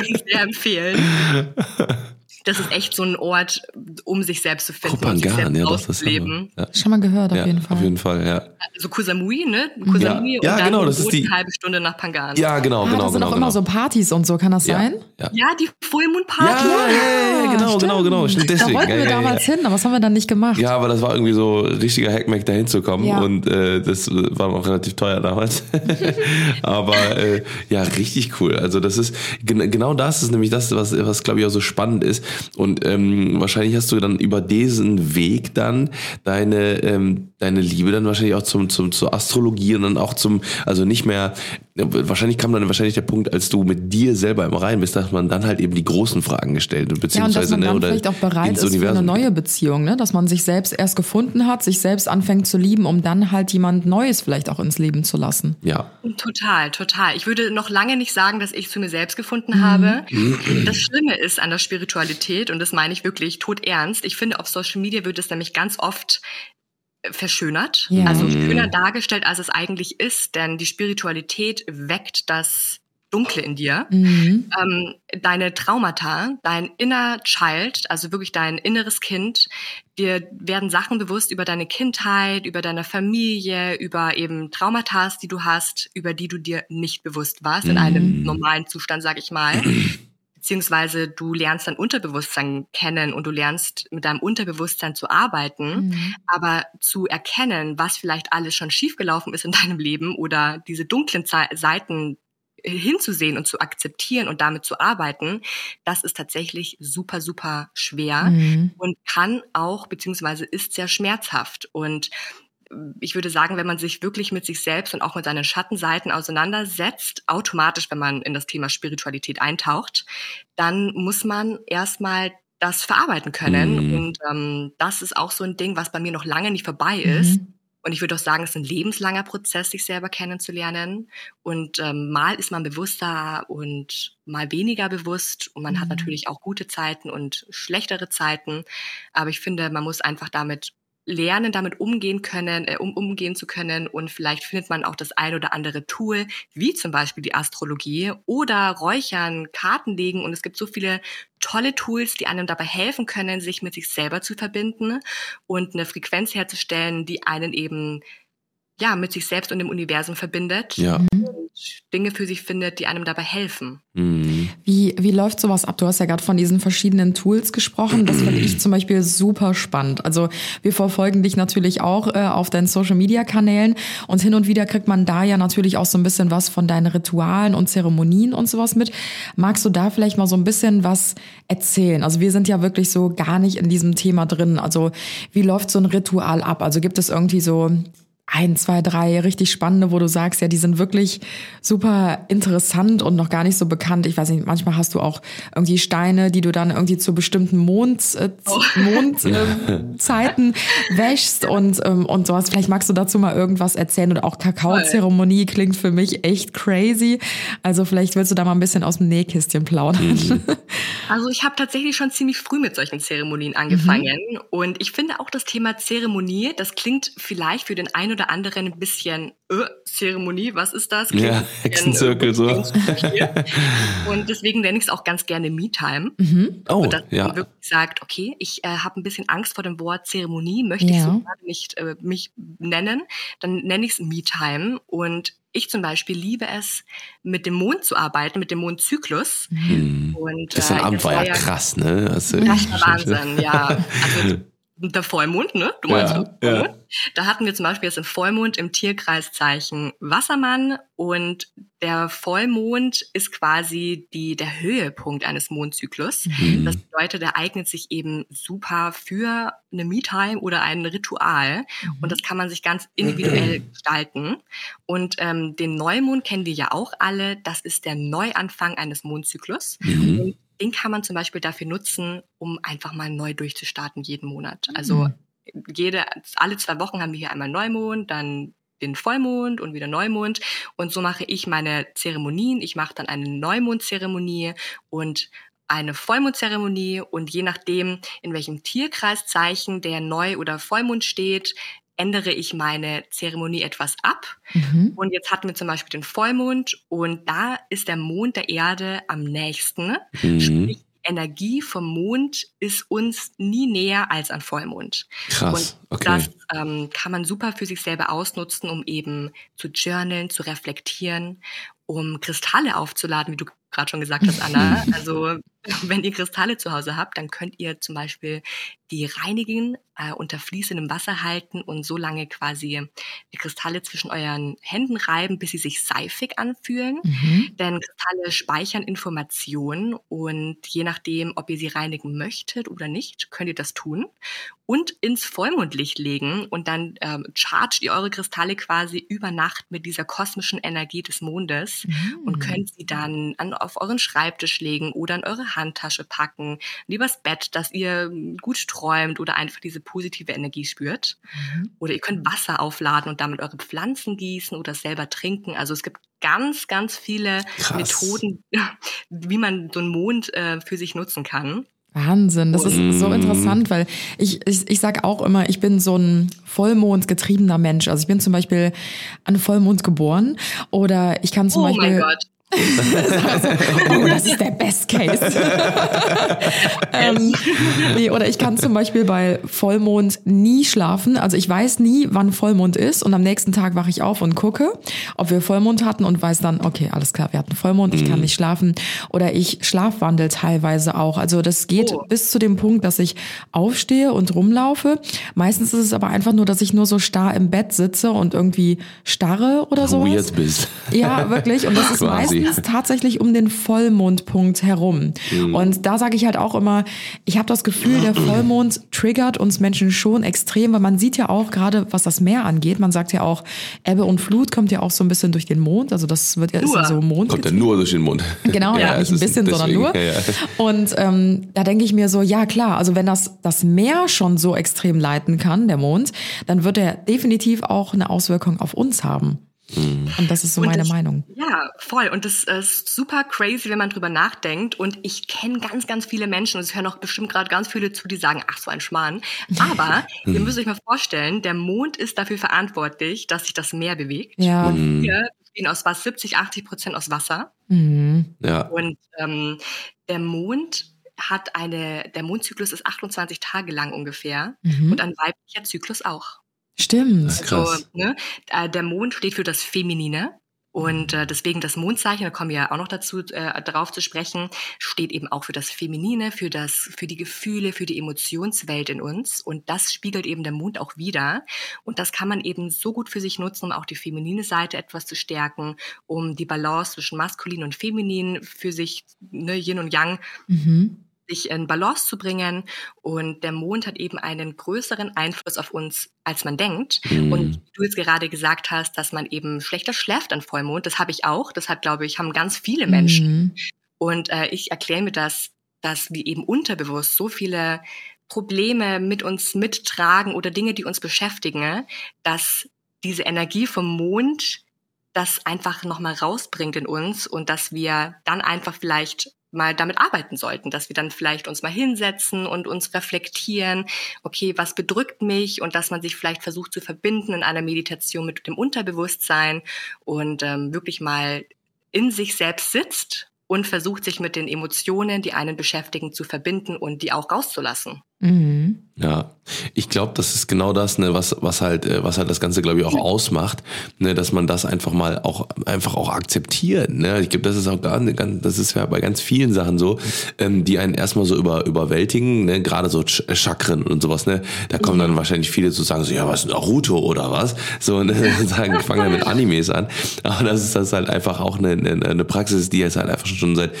euch sehr empfehlen. das ist echt so ein Ort, um sich selbst zu finden Kopangan, und sich selbst ja, das auszuleben. Ja. Schon mal gehört, auf ja, jeden Fall. Auf jeden Fall, ja. Also Kusamui, ne? Kusamui Ja, und dann genau, das ist die- eine halbe Stunde nach Pangan. Ja, genau, Ah, genau, da sind genau. auch genau. immer so Partys und so, kann das ja, sein? Ja. Ja, die Full Moon Ja, Party. ja, ja, ja, genau, stimmt. genau, genau. Stimmt, Da wollten ja, wir ja, ja. damals hin, aber was haben wir dann nicht gemacht? Ja, aber das war irgendwie so richtiger Hackmack, da hinzukommen. Ja. Und äh, das war auch relativ teuer damals. aber äh, ja, richtig cool. Also das ist gen genau das ist nämlich das, was, was glaube ich auch so spannend ist. Und ähm, wahrscheinlich hast du dann über diesen Weg dann deine, ähm, deine Liebe dann wahrscheinlich auch zum, zum, zur Astrologie und dann auch zum, also nicht mehr, wahrscheinlich kam dann wahrscheinlich der Punkt, als du mit dir selber im Reinen bist, dass man dann halt eben die großen Fragen gestellt und Ja, und beziehungsweise dass man ne, dann oder vielleicht auch bereit ist für eine Universum. neue Beziehung, ne? dass man sich selbst erst gefunden hat, sich selbst anfängt zu lieben, um dann halt jemand Neues vielleicht auch ins Leben zu lassen. Ja. Total, total. Ich würde noch lange nicht sagen, dass ich zu mir selbst gefunden habe. Das Schlimme ist an der Spiritualität, und das meine ich wirklich tot ernst, ich finde, auf Social Media wird es nämlich ganz oft verschönert, Ja. also schöner dargestellt, als es eigentlich ist, denn die Spiritualität weckt das Dunkle in dir. Mhm. ähm, deine Traumata, dein inner Child, also wirklich dein inneres Kind, dir werden Sachen bewusst über deine Kindheit, über deine Familie, über eben Traumata, die du hast, über die du dir nicht bewusst warst in einem normalen Zustand, sag ich mal. Beziehungsweise du lernst dein Unterbewusstsein kennen und du lernst mit deinem Unterbewusstsein zu arbeiten. Mhm. Aber zu erkennen, was vielleicht alles schon schiefgelaufen ist in deinem Leben oder diese dunklen Ze Seiten hinzusehen und zu akzeptieren und damit zu arbeiten, das ist tatsächlich super, super schwer Mhm. und kann auch, beziehungsweise ist sehr schmerzhaft. Und ich würde sagen, wenn man sich wirklich mit sich selbst und auch mit seinen Schattenseiten auseinandersetzt, automatisch, wenn man in das Thema Spiritualität eintaucht, dann muss man erstmal das verarbeiten können. Mhm. Und ähm, das ist auch so ein Ding, was bei mir noch lange nicht vorbei ist. Mhm. Und ich würde auch sagen, es ist ein lebenslanger Prozess, sich selber kennenzulernen. Und ähm, mal ist man bewusster und mal weniger bewusst. Und man hat Mhm. natürlich auch gute Zeiten und schlechtere Zeiten. Aber ich finde, man muss einfach damit lernen, damit umgehen können, äh, um umgehen zu können. Und vielleicht findet man auch das ein oder andere Tool, wie zum Beispiel die Astrologie oder Räuchern, Karten legen. Und es gibt so viele tolle Tools, die einem dabei helfen können, sich mit sich selber zu verbinden und eine Frequenz herzustellen, die einen eben ja mit sich selbst und dem Universum verbindet Ja. und Dinge für sich findet, die einem dabei helfen. Mhm. Wie, wie läuft sowas ab? Du hast ja gerade von diesen verschiedenen Tools gesprochen. Das finde ich zum Beispiel super spannend. Also wir verfolgen dich natürlich auch äh, auf deinen Social-Media-Kanälen und hin und wieder kriegt man da ja natürlich auch so ein bisschen was von deinen Ritualen und Zeremonien und sowas mit. Magst du da vielleicht mal so ein bisschen was erzählen? Also wir sind ja wirklich so gar nicht in diesem Thema drin. Also wie läuft so ein Ritual ab? Also gibt es irgendwie so ein, zwei, drei richtig spannende, wo du sagst, ja, die sind wirklich super interessant und noch gar nicht so bekannt. Ich weiß nicht, manchmal hast du auch irgendwie Steine, die du dann irgendwie zu bestimmten Mond, äh, Mondzeiten äh, Zeiten wäschst und, ähm, und sowas. Vielleicht magst du dazu mal irgendwas erzählen oder auch Kakaozeremonie klingt für mich echt crazy. Also vielleicht willst du da mal ein bisschen aus dem Nähkästchen plaudern. Also ich habe tatsächlich schon ziemlich früh mit solchen Zeremonien angefangen und ich finde auch das Thema Zeremonie, das klingt vielleicht für den einen oder anderen ein bisschen äh, Zeremonie, was ist das? Klingt Ja, Hexenzirkel so. Und deswegen nenne ich es auch ganz gerne Me-Time. Oh, und dass ja. man wirklich sagt, okay, ich äh, habe ein bisschen Angst vor dem Wort Zeremonie, möchte ich Ja. so gerade nicht äh, mich nennen, dann nenne ich es Me-Time. Und ich zum Beispiel liebe es, mit dem Mond zu arbeiten, mit dem Mondzyklus. Mhm. Und, Gestern äh, Abend war ja ja krass, ne? Du- das war Wahnsinn, ja. Also der Vollmond, ne? Du meinst Ja, Vollmond? Da hatten wir zum Beispiel jetzt einen Vollmond im Tierkreiszeichen Wassermann und der Vollmond ist quasi die, der Höhepunkt eines Mondzyklus. Mhm. Das bedeutet, er eignet sich eben super für eine Me-Time oder ein Ritual und das kann man sich ganz individuell gestalten. Und ähm, den Neumond kennen wir ja auch alle. Das ist der Neuanfang eines Mondzyklus. Mhm. Den kann man zum Beispiel dafür nutzen, um einfach mal neu durchzustarten jeden Monat. Also jede, alle zwei Wochen haben wir hier einmal Neumond, dann den Vollmond und wieder Neumond. Und so mache ich meine Zeremonien. Ich mache dann eine Neumondzeremonie und eine Vollmondzeremonie und je nachdem, in welchem Tierkreiszeichen der Neu- oder Vollmond steht, ändere ich meine Zeremonie etwas ab. Mhm. Und jetzt hatten wir zum Beispiel den Vollmond und da ist der Mond der Erde am nächsten. Mhm. Sprich, die Energie vom Mond ist uns nie näher als an Vollmond. Krass, Und okay. das ähm, kann man super für sich selber ausnutzen, um eben zu journalen, zu reflektieren, um Kristalle aufzuladen, wie du gerade schon gesagt hast, Anna. Also wenn ihr Kristalle zu Hause habt, dann könnt ihr zum Beispiel die reinigen, äh, unter fließendem Wasser halten und so lange quasi die Kristalle zwischen euren Händen reiben, bis sie sich seifig anfühlen. Mhm. Denn Kristalle speichern Informationen und je nachdem, ob ihr sie reinigen möchtet oder nicht, könnt ihr das tun und ins Vollmondlicht legen und dann ähm, chargt ihr eure Kristalle quasi über Nacht mit dieser kosmischen Energie des Mondes und könnt sie dann an, auf euren Schreibtisch legen oder in eure Handtasche packen, übers Bett, dass ihr gut träumt oder einfach diese positive Energie spürt. Oder ihr könnt Wasser aufladen und damit eure Pflanzen gießen oder selber trinken. Also es gibt ganz, ganz viele Krass. Methoden, wie man so einen Mond äh, für sich nutzen kann. Wahnsinn, das ist so interessant, weil ich, ich, ich sage auch immer, ich bin so ein Vollmond-getriebener Mensch. Also ich bin zum Beispiel an Vollmond geboren oder ich kann zum oh Beispiel. Gott. Oh, das ist der Best Case. ähm, nee, oder ich kann zum Beispiel bei Vollmond nie schlafen. Also ich weiß nie, wann Vollmond ist und am nächsten Tag wache ich auf und gucke, ob wir Vollmond hatten und weiß dann, okay, alles klar, wir hatten Vollmond, ich kann nicht schlafen. Oder ich schlafwandel teilweise auch. Also das geht Oh. bis zu dem Punkt, dass ich aufstehe und rumlaufe. Meistens ist es aber einfach nur, dass ich nur so starr im Bett sitze und irgendwie starre oder so. Weird bist. Ja, wirklich. Und das ist Quasi. meistens tatsächlich um den Vollmondpunkt herum. Mhm. Und da sage ich halt auch immer, ich habe das Gefühl, der Vollmond triggert uns Menschen schon extrem, weil man sieht ja auch gerade, was das Meer angeht, man sagt ja auch, Ebbe und Flut kommt ja auch so ein bisschen durch den Mond. Also das wird ja, ist ja Nur. so Mond. Kommt ja nur durch den Mund. Genau, ja, es nicht ein ist bisschen, sondern deswegen, nur. Ja, ja. Und ähm, da denke ich mir so, ja klar, also wenn das das Meer schon so extrem leiten kann, der Mond, dann wird er definitiv auch eine Auswirkung auf uns haben. Und das ist so Und meine das- Meinung. Ja, voll. Und das ist super crazy, wenn man drüber nachdenkt. Und ich kenne ganz, ganz viele Menschen, und es hören auch bestimmt gerade ganz viele zu, die sagen, ach, so ein Schmarrn. Aber ihr müsst euch mal vorstellen, der Mond ist dafür verantwortlich, dass sich das Meer bewegt. Ja. Und wir bestehen aus was? 70, 80 Prozent aus Wasser. Mhm. Ja. Und ähm, der Mond hat eine, der Mondzyklus ist 28 Tage lang ungefähr. Mhm. Und ein weiblicher Zyklus auch. Stimmt. Krass. So, ne? äh, der Mond steht für das Feminine. Und äh, deswegen das Mondzeichen, da kommen wir ja auch noch dazu äh, darauf zu sprechen, steht eben auch für das Feminine, für das, für die Gefühle, für die Emotionswelt in uns. Und das spiegelt eben der Mond auch wieder. Und das kann man eben so gut für sich nutzen, um auch die feminine Seite etwas zu stärken, um die Balance zwischen maskulin und feminin für sich, ne, Yin und Yang, Mhm. Sich in Balance zu bringen. Und der Mond hat eben einen größeren Einfluss auf uns, als man denkt. Mhm. Und du jetzt gerade gesagt hast, dass man eben schlechter schläft an Vollmond. Das habe ich auch. Das hat, glaube ich, haben ganz viele Menschen. Mhm. Und äh, ich erkläre mir das, dass wir eben unterbewusst so viele Probleme mit uns mittragen oder Dinge, die uns beschäftigen, dass diese Energie vom Mond das einfach nochmal rausbringt in uns und dass wir dann einfach vielleicht mal damit arbeiten sollten, dass wir dann vielleicht uns mal hinsetzen und uns reflektieren, okay, was bedrückt mich und dass man sich vielleicht versucht zu verbinden in einer Meditation mit dem Unterbewusstsein und ähm, wirklich mal in sich selbst sitzt und versucht sich mit den Emotionen, die einen beschäftigen, zu verbinden und die auch rauszulassen. Mhm. Ja, ich glaube, das ist genau das, ne, was was halt äh, was halt das Ganze, glaube ich, auch ausmacht, ne, dass man das einfach mal auch einfach auch akzeptiert. Ne? Ich glaube, das ist auch gar nicht, ganz, das ist ja bei ganz vielen Sachen so, ähm, die einen erstmal so über überwältigen, ne, gerade so Ch Chakren und sowas. Ne, da kommen dann wahrscheinlich viele zu sagen, so ja, was Naruto oder was, so ne, sagen, fangen dann mit Animes an. Aber das ist das halt einfach auch eine, eine, eine Praxis, die es halt einfach schon seit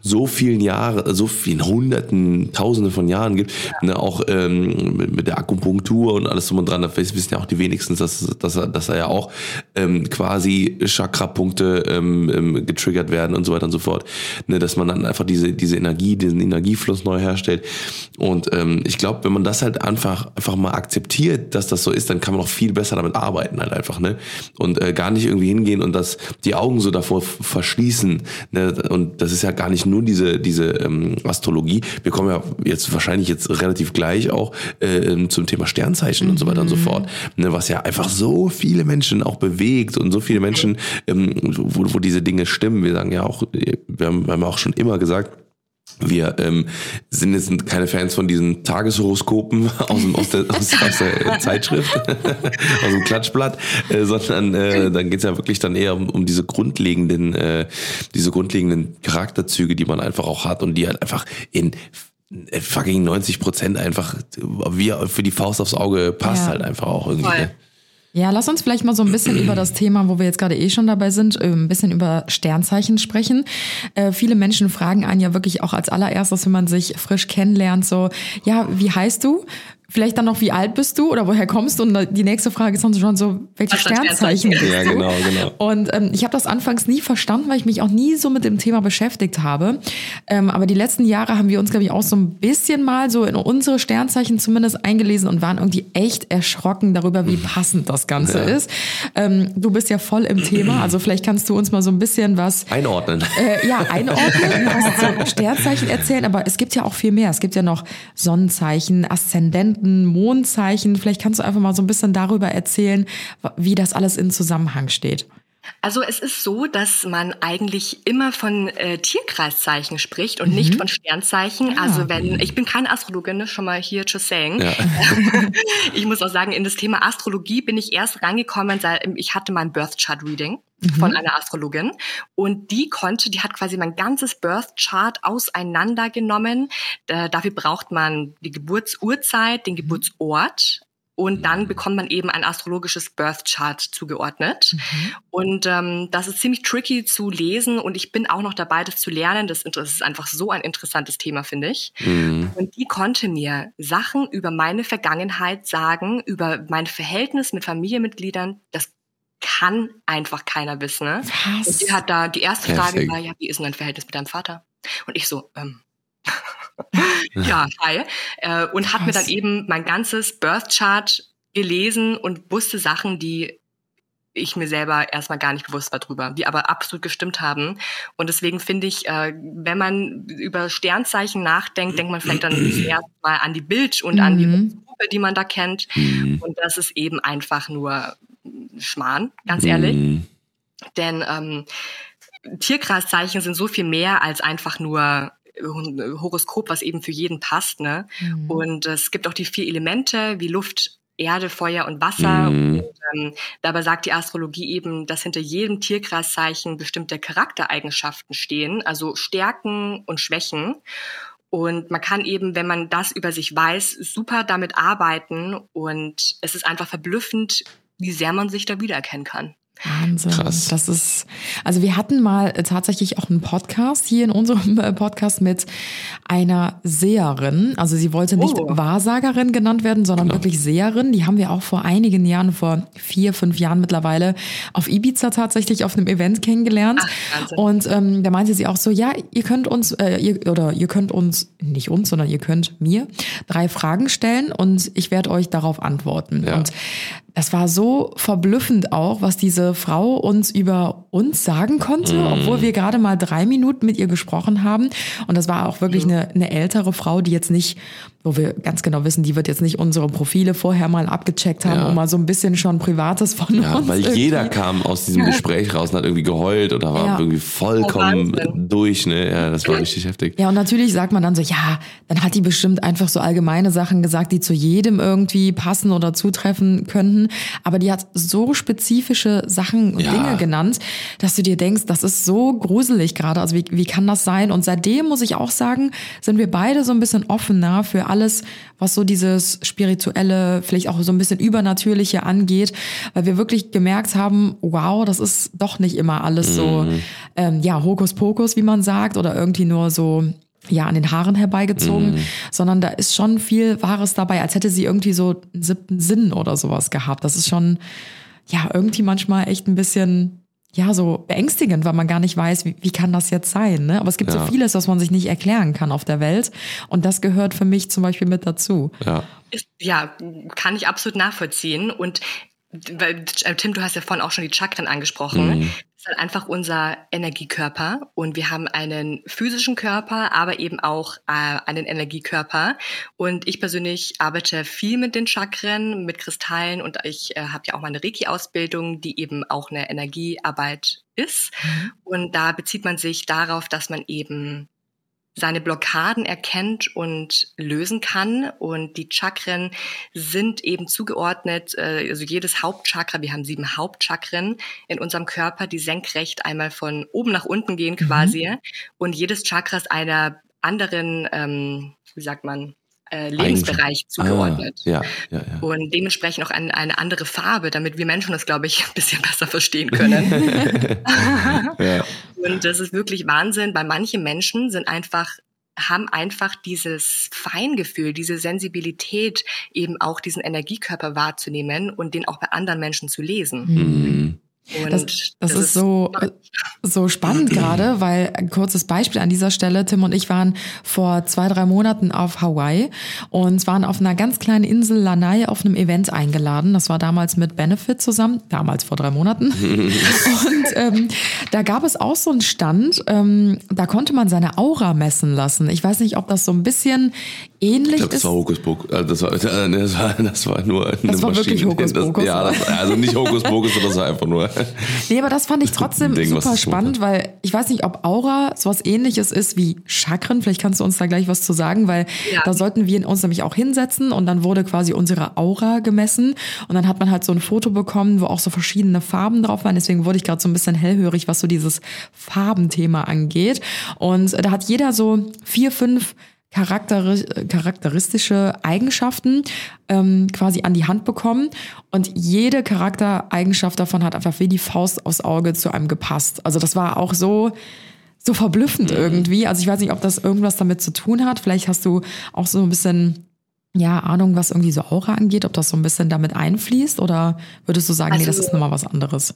so vielen Jahren, so vielen Hunderten, Tausende von Jahren gibt. Ne, auch ähm, mit, mit der Akupunktur und alles drum und dran. Da wissen ja auch die wenigsten, dass, dass, dass da ja auch ähm, quasi Chakrapunkte ähm, ähm, getriggert werden und so weiter und so fort. Ne, dass man dann einfach diese, diese Energie, diesen Energiefluss neu herstellt. Und ähm, ich glaube, wenn man das halt einfach, einfach mal akzeptiert, dass das so ist, dann kann man auch viel besser damit arbeiten halt einfach. Ne? Und äh, gar nicht irgendwie hingehen und das die Augen so davor verschließen. Ne? Und das ist ja gar nicht nur diese, diese ähm, Astrologie. Wir kommen ja jetzt wahrscheinlich jetzt relativ gleich auch äh, zum Thema Sternzeichen und so weiter und so fort. Ne? Was ja einfach so viele Menschen auch bewegt und so viele Menschen, ähm, wo, wo diese Dinge stimmen. Wir sagen ja auch, wir haben, wir haben auch schon immer gesagt, Wir ähm, sind jetzt keine Fans von diesen Tageshoroskopen aus, dem, aus, der, aus, aus der Zeitschrift, aus dem Klatschblatt, äh, sondern äh, dann geht's ja wirklich dann eher um, um diese grundlegenden, äh, diese grundlegenden Charakterzüge, die man einfach auch hat und die halt einfach in fucking 90 Prozent einfach wie für die Faust aufs Auge passt Ja. halt einfach auch irgendwie. Ne? Ja, lass uns vielleicht mal so ein bisschen über das Thema, wo wir jetzt gerade eh schon dabei sind, äh, ein bisschen über Sternzeichen sprechen. Äh, viele Menschen fragen einen ja wirklich auch als allererstes, wenn man sich frisch kennenlernt, so, ja, wie heißt du? Vielleicht dann noch, wie alt bist du oder woher kommst du? Und die nächste Frage ist dann schon so, welches ein Sternzeichen bist Ja, du? genau, genau. Und ähm, ich habe das anfangs nie verstanden, weil ich mich auch nie so mit dem Thema beschäftigt habe. Ähm, aber die letzten Jahre haben wir uns, glaube ich, auch so ein bisschen mal so in unsere Sternzeichen zumindest eingelesen und waren irgendwie echt erschrocken darüber, wie passend das Ganze ist. Ähm, du bist ja voll im Thema, also vielleicht kannst du uns mal so ein bisschen was Einordnen. äh, ja, einordnen, was so Sternzeichen erzählen, aber es gibt ja auch viel mehr. Es gibt ja noch Sonnenzeichen, Aszendenten, Mondzeichen. Vielleicht kannst du einfach mal so ein bisschen darüber erzählen, wie das alles in Zusammenhang steht. Also es ist so, dass man eigentlich immer von äh, Tierkreiszeichen spricht und nicht von Sternzeichen. Ah. Also wenn ich bin keine Astrologin, ne, schon mal hier just saying. Ja. ich muss auch sagen, in das Thema Astrologie bin ich erst reingekommen, seit ich hatte mein Birth Chart Reading von einer Astrologin und die konnte, die hat quasi mein ganzes Birth Chart auseinandergenommen. Äh, dafür braucht man die Geburtsurzeit, den Geburtsort und dann bekommt man eben ein astrologisches Birth Chart zugeordnet. Und ähm, das ist ziemlich tricky zu lesen und ich bin auch noch dabei, das zu lernen. Das, das ist einfach so ein interessantes Thema, finde ich. Mhm. Und die konnte mir Sachen über meine Vergangenheit sagen, über mein Verhältnis mit Familienmitgliedern. Das kann einfach keiner wissen. Ne? Was? Und die hat da, die erste Frage war, ja, wie ist denn dein Verhältnis mit deinem Vater? Und ich so, ähm, ja, hi. Äh, und hat mir dann eben mein ganzes Birth Chart gelesen und wusste Sachen, die ich mir selber erstmal gar nicht bewusst war drüber, die aber absolut gestimmt haben. Und deswegen finde ich, äh, wenn man über Sternzeichen nachdenkt, denkt man vielleicht dann zuerst mal an die Bild und an die Mhm. Gruppe, die man da kennt. Mhm. Und das ist eben einfach nur Schmarrn, ganz ehrlich. Mhm. Denn ähm, Tierkreiszeichen sind so viel mehr als einfach nur Horoskop, was eben für jeden passt. Ne? Mhm. Und es gibt auch die vier Elemente wie Luft, Erde, Feuer und Wasser. Mhm. Und, ähm, dabei sagt die Astrologie eben, dass hinter jedem Tierkreiszeichen bestimmte Charaktereigenschaften stehen, also Stärken und Schwächen. Und man kann eben, wenn man das über sich weiß, super damit arbeiten. Und es ist einfach verblüffend, wie sehr man sich da wiedererkennen kann. Wahnsinn. Krass. Das ist, also wir hatten mal äh, tatsächlich auch einen Podcast hier in unserem äh, Podcast mit einer Seherin. Also sie wollte nicht Oh. Wahrsagerin genannt werden, sondern wirklich Seherin. Die haben wir auch vor einigen Jahren, vor vier, fünf Jahren mittlerweile, auf Ibiza tatsächlich auf einem Event kennengelernt. Ach. Und ähm, da meinte sie auch so, ja, ihr könnt uns, äh, ihr, oder ihr könnt uns, nicht uns, sondern ihr könnt mir drei Fragen stellen und ich werde euch darauf antworten. Ja. Und das war so verblüffend auch, was diese Frau uns über uns sagen konnte, Mhm. obwohl wir gerade mal drei Minuten mit ihr gesprochen haben. Und das war auch wirklich eine, eine ältere Frau, die jetzt nicht, wo wir ganz genau wissen, die wird jetzt nicht unsere Profile vorher mal abgecheckt haben, Ja. um mal so ein bisschen schon Privates von Ja, uns. weil irgendwie- jeder kam aus diesem Gespräch raus und hat irgendwie geheult oder war Ja. irgendwie vollkommen Oh, durch, ne? Ja, das war richtig heftig. Ja, und natürlich sagt man dann so, ja, dann hat die bestimmt einfach so allgemeine Sachen gesagt, die zu jedem irgendwie passen oder zutreffen könnten. Aber die hat so spezifische Sachen und Ja. Dinge genannt, dass du dir denkst, das ist so gruselig gerade. Also wie, wie kann das sein? Und seitdem muss ich auch sagen, sind wir beide so ein bisschen offener für alles, was so dieses spirituelle, vielleicht auch so ein bisschen übernatürliche angeht, weil wir wirklich gemerkt haben, wow, das ist doch nicht immer alles so, ähm, ja, Hokuspokus, wie man sagt, oder irgendwie nur so ja, an den Haaren herbeigezogen, sondern da ist schon viel Wahres dabei, als hätte sie irgendwie so einen siebten Sinn oder sowas gehabt. Das ist schon, ja, irgendwie manchmal echt ein bisschen, ja, so beängstigend, weil man gar nicht weiß, wie, wie kann das jetzt sein, ne? Aber es gibt Ja. so vieles, was man sich nicht erklären kann auf der Welt. Und das gehört für mich zum Beispiel mit dazu. Ja. Ja, kann ich absolut nachvollziehen. Und weil, äh, Tim, du hast ja vorhin auch schon die Chakren angesprochen. Mhm. Das ist halt einfach unser Energiekörper. Und wir haben einen physischen Körper, aber eben auch äh, einen Energiekörper. Und ich persönlich arbeite viel mit den Chakren, mit Kristallen. Und ich äh, habe ja auch meine Reiki-Ausbildung, die eben auch eine Energiearbeit ist. Und da bezieht man sich darauf, dass man eben seine Blockaden erkennt und lösen kann. Und die Chakren sind eben zugeordnet, äh, also jedes Hauptchakra, wir haben sieben Hauptchakren in unserem Körper, die senkrecht einmal von oben nach unten gehen quasi. Mhm. Und jedes Chakra ist einer anderen, ähm, wie sagt man, äh, Lebensbereich zugeordnet. Ah, ja, ja, ja. Und dementsprechend auch ein, eine andere Farbe, damit wir Menschen das, glaube ich, ein bisschen besser verstehen können. ja. Und das ist wirklich Wahnsinn. Bei manchen Menschen sind einfach haben einfach dieses Feingefühl, diese Sensibilität, eben auch diesen Energiekörper wahrzunehmen und den auch bei anderen Menschen zu lesen. Mhm. Das, das, das, ist so, so spannend gerade, weil ein kurzes Beispiel an dieser Stelle. Tim und ich waren vor zwei, drei Monaten auf Hawaii und waren auf einer ganz kleinen Insel Lanai auf einem Event eingeladen. Das war damals mit Benefit zusammen, damals vor drei Monaten. und ähm, da gab es auch so einen Stand, ähm, da konnte man seine Aura messen lassen. Ich weiß nicht, ob das so ein bisschen ähnlich ich glaub, das War Hokuspokus. Äh, das, war, das, war, das war nur eine Das war Maschine. wirklich Hokuspokus. Ja, das, also nicht Hokuspokus, sondern das war einfach nur Nee, aber das fand ich trotzdem Ding, super spannend, weil ich weiß nicht, ob Aura sowas ähnliches ist wie Chakren. Vielleicht kannst du uns da gleich was zu sagen, weil ja. da sollten wir uns nämlich auch hinsetzen und dann wurde quasi unsere Aura gemessen und dann hat man halt so ein Foto bekommen, wo auch so verschiedene Farben drauf waren. Deswegen wurde ich gerade so ein bisschen hellhörig, was so dieses Farbenthema angeht. Und da hat jeder so vier, fünf charakteristische Eigenschaften ähm, quasi an die Hand bekommen und jede Charaktereigenschaft davon hat einfach wie die Faust aufs Auge zu einem gepasst. Also das war auch so so verblüffend mhm. irgendwie. Also ich weiß nicht, ob das irgendwas damit zu tun hat. Vielleicht hast du auch so ein bisschen ja, Ahnung, was irgendwie so Aura angeht, ob das so ein bisschen damit einfließt oder würdest du sagen, also, nee, das also ist nochmal was anderes?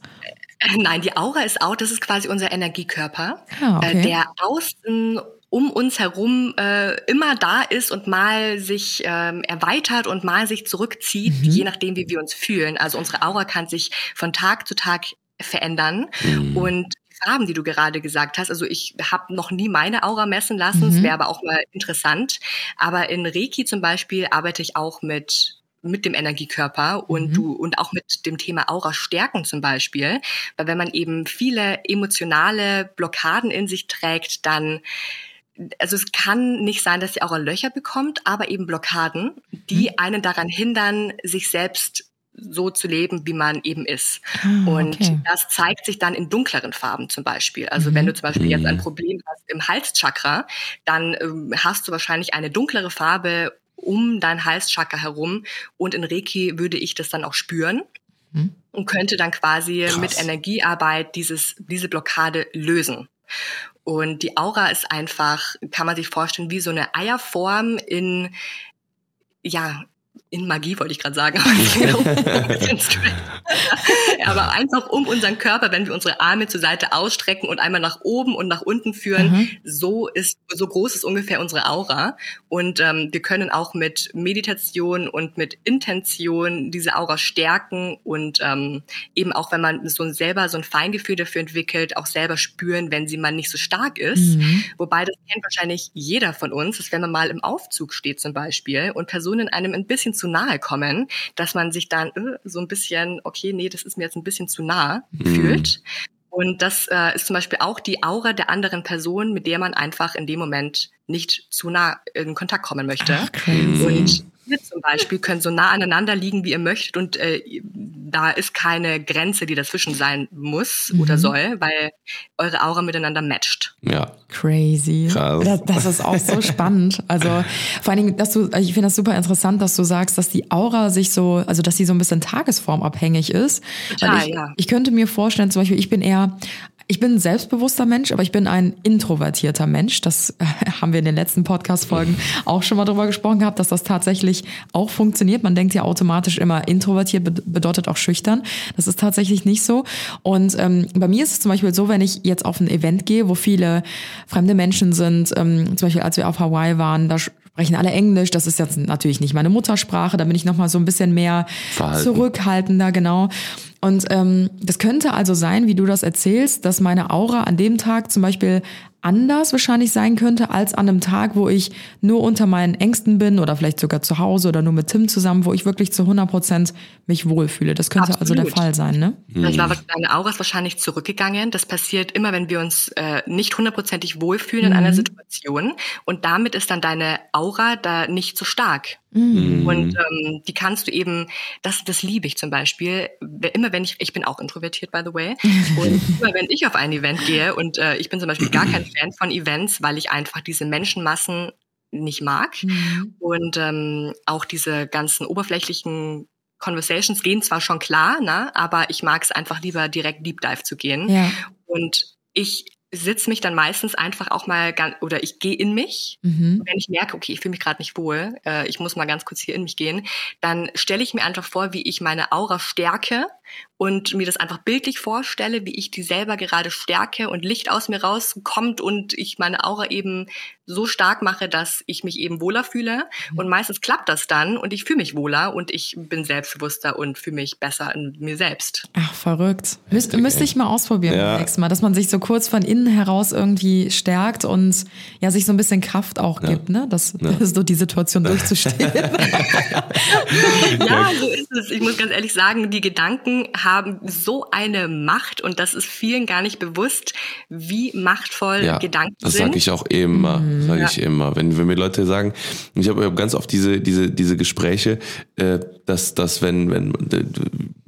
Äh, nein, die Aura ist auch, das ist quasi unser Energiekörper, ah, okay. Äh, der außen um uns herum äh, immer da ist und mal sich ähm, erweitert und mal sich zurückzieht, mhm. je nachdem, wie wir uns fühlen. Also unsere Aura kann sich von Tag zu Tag verändern mhm. und Farben, die du gerade gesagt hast. Also ich habe noch nie meine Aura messen lassen. Es mhm. wäre aber auch mal interessant. Aber in Reiki zum Beispiel arbeite ich auch mit mit dem Energiekörper und mhm. du und auch mit dem Thema Aura stärken zum Beispiel. Weil wenn man eben viele emotionale Blockaden in sich trägt, dann also es kann nicht sein, dass die Aura Löcher bekommt, aber eben Blockaden, die mhm. einen daran hindern, sich selbst so zu leben, wie man eben ist. Ah, und okay. das zeigt sich dann in dunkleren Farben zum Beispiel. Also mhm. wenn du zum Beispiel jetzt ein mhm. Problem hast im Halschakra, dann ähm, hast du wahrscheinlich eine dunklere Farbe um dein Halschakra herum. Und in Reiki würde ich das dann auch spüren mhm. und könnte dann quasi Krass. mit Energiearbeit dieses, diese Blockade lösen. Und die Aura ist einfach, kann man sich vorstellen, wie so eine Eierform in, ja, in Magie wollte ich gerade sagen, aber einfach um unseren Körper, wenn wir unsere Arme zur Seite ausstrecken und einmal nach oben und nach unten führen, mhm. so ist so groß ist ungefähr unsere Aura und ähm, wir können auch mit Meditation und mit Intention diese Aura stärken und ähm, eben auch wenn man so ein, selber so ein Feingefühl dafür entwickelt, auch selber spüren, wenn sie mal nicht so stark ist. Mhm. Wobei das kennt wahrscheinlich jeder von uns, dass wenn man mal im Aufzug steht zum Beispiel und Personen einem ein bisschen zu nahe kommen, dass man sich dann äh, so ein bisschen, okay, nee, das ist mir jetzt ein bisschen zu nah mhm. fühlt. Und das äh, ist zum Beispiel auch die Aura der anderen Person, mit der man einfach in dem Moment nicht zu nah in Kontakt kommen möchte. Ach. Und ihr zum Beispiel könnt so nah aneinander liegen, wie ihr möchtet und äh, da ist keine Grenze, die dazwischen sein muss mhm. oder soll, weil eure Aura miteinander matcht. Ja. Crazy. Krass. Das, das ist auch so spannend. Also vor allen Dingen, dass du, ich finde das super interessant, dass du sagst, dass die Aura sich so, also dass sie so ein bisschen tagesformabhängig ist. Total, ich, ja. ich könnte mir vorstellen, zum Beispiel, ich bin eher ich bin ein selbstbewusster Mensch, aber ich bin ein introvertierter Mensch. Das äh, haben wir in den letzten Podcast-Folgen auch schon mal drüber gesprochen gehabt, dass das tatsächlich auch funktioniert. Man denkt ja automatisch immer, introvertiert bedeutet auch schüchtern. Das ist tatsächlich nicht so. Und ähm, bei mir ist es zum Beispiel so, wenn ich jetzt auf ein Event gehe, wo viele fremde Menschen sind, ähm, zum Beispiel als wir auf Hawaii waren, da sprechen alle Englisch. Das ist jetzt natürlich nicht meine Muttersprache. Da bin ich noch mal so ein bisschen mehr Verhalten. zurückhaltender, genau. Und ähm, das könnte also sein, wie du das erzählst, dass meine Aura an dem Tag zum Beispiel anders wahrscheinlich sein könnte als an einem Tag, wo ich nur unter meinen Ängsten bin oder vielleicht sogar zu Hause oder nur mit Tim zusammen, wo ich wirklich zu 100 Prozent mich wohlfühle. Das könnte also der Absolut. Fall sein, ne? Das war, deine Aura ist wahrscheinlich zurückgegangen. Das passiert immer, wenn wir uns äh, nicht hundertprozentig wohlfühlen in einer Situation. Und damit ist dann deine Aura da nicht so stark. Und ähm, die kannst du eben, das, das liebe ich zum Beispiel, immer wenn ich, ich bin auch introvertiert, by the way, und immer wenn ich auf ein Event gehe und äh, ich bin zum Beispiel gar kein Fan von Events, weil ich einfach diese Menschenmassen nicht mag und ähm, auch diese ganzen oberflächlichen Conversations gehen zwar schon klar, ne, aber ich mag es einfach lieber direkt Deep Dive zu gehen. Ja. Und ich sitze mich dann meistens einfach auch mal ganz, oder ich gehe in mich. Mhm. Wenn ich merke, okay, ich fühle mich gerade nicht wohl, äh, ich muss mal ganz kurz hier in mich gehen, dann stelle ich mir einfach vor, wie ich meine Aura stärke und mir das einfach bildlich vorstelle, wie ich die selber gerade stärke und Licht aus mir rauskommt und ich meine Aura eben so stark mache, dass ich mich eben wohler fühle. Und meistens klappt das dann und ich fühle mich wohler und ich bin selbstbewusster und fühle mich besser in mir selbst. Ach, verrückt. Müsste, müsste ich mal ausprobieren Ja. beim nächsten Mal, dass man sich so kurz von innen heraus irgendwie stärkt und ja, sich so ein bisschen Kraft auch gibt, ne? Das, das ist so die Situation durchzustehen. Ja, so ist es. Ich muss ganz ehrlich sagen, die Gedanken haben so eine Macht und das ist vielen gar nicht bewusst, wie machtvoll Ja, Gedanken das sind. sage ich auch immer, sage Ja. ich immer. Wenn, wenn mir Leute sagen, ich habe hab ganz oft diese diese diese Gespräche, äh, dass dass wenn wenn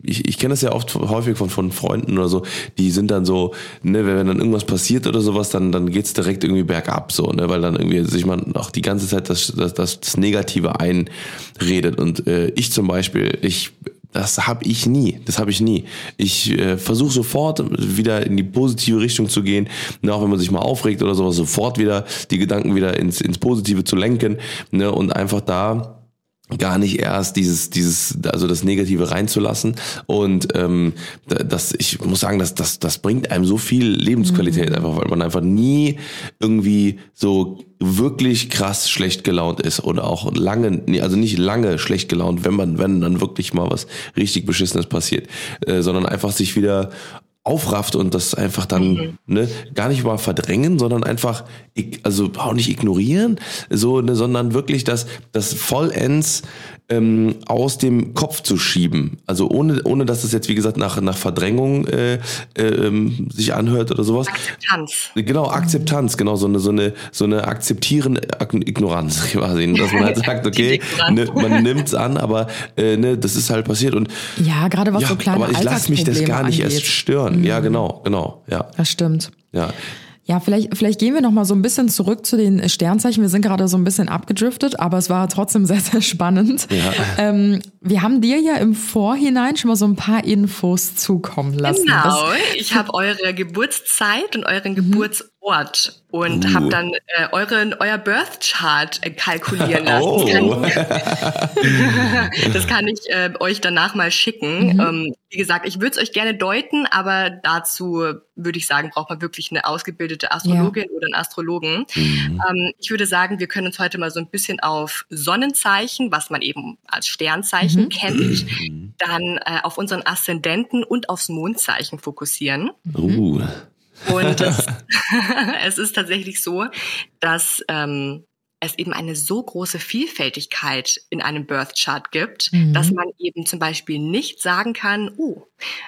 ich, ich kenne das ja oft häufig von von Freunden oder so, die sind dann so, ne, wenn dann irgendwas passiert oder sowas, dann dann geht's direkt irgendwie bergab so, ne, weil dann irgendwie sich man auch die ganze Zeit das das, das, das Negative einredet und äh, ich zum Beispiel, ich das habe ich nie. Das habe ich nie. Ich äh, versuche sofort wieder in die positive Richtung zu gehen. Ne, auch wenn man sich mal aufregt oder sowas, sofort wieder die Gedanken wieder ins, ins Positive zu lenken. Ne, und einfach da gar nicht erst dieses dieses also das Negative reinzulassen. Und ähm, da- das ich muss sagen dass das das bringt einem so viel Lebensqualität einfach weil man einfach nie irgendwie so wirklich krass schlecht gelaunt ist oder auch lange nee, also nicht lange schlecht gelaunt wenn man wenn dann wirklich mal was richtig beschissenes passiert äh, sondern einfach sich wieder aufrafft und das einfach dann ne, gar nicht mal verdrängen, sondern einfach also auch nicht ignorieren, so ne, sondern wirklich das das vollends ähm, aus dem Kopf zu schieben. Also ohne ohne dass es jetzt wie gesagt nach nach Verdrängung äh, äh, ähm, sich anhört oder sowas. Akzeptanz. Genau, Akzeptanz, genau, so eine, so eine, so eine akzeptierende Ak- Ignoranz quasi, dass man halt sagt, okay, ne, man nimmt's an, aber äh, ne, das ist halt passiert und ja, gerade was ja, so kleine aber ich lasse mich das gar nicht erst angeht. stören. Ja, genau, genau, ja, Das stimmt. ja. Ja, vielleicht, vielleicht gehen wir noch mal so ein bisschen zurück zu den Sternzeichen. Wir sind gerade so ein bisschen abgedriftet, aber es war trotzdem sehr, sehr spannend. Ähm, wir haben dir ja im Vorhinein schon mal so ein paar Infos zukommen lassen. Genau. Ich habe eure Geburtszeit und euren Geburtsort und Uh. habe dann äh, euren euer Birth Chart äh, kalkulieren lassen. Oh. Das kann ich, äh, euch danach mal schicken. Ähm, wie gesagt, ich würde es euch gerne deuten, aber dazu würde ich sagen, braucht man wirklich eine ausgebildete Astrologin oder einen Astrologen. Ähm, ich würde sagen, wir können uns heute mal so ein bisschen auf Sonnenzeichen, was man eben als Sternzeichen kennt, dann äh, auf unseren Aszendenten und aufs Mondzeichen fokussieren. Uh. Und es, es ist tatsächlich so, dass ähm, es eben eine so große Vielfältigkeit in einem Birth Chart gibt, dass man eben zum Beispiel nicht sagen kann, oh,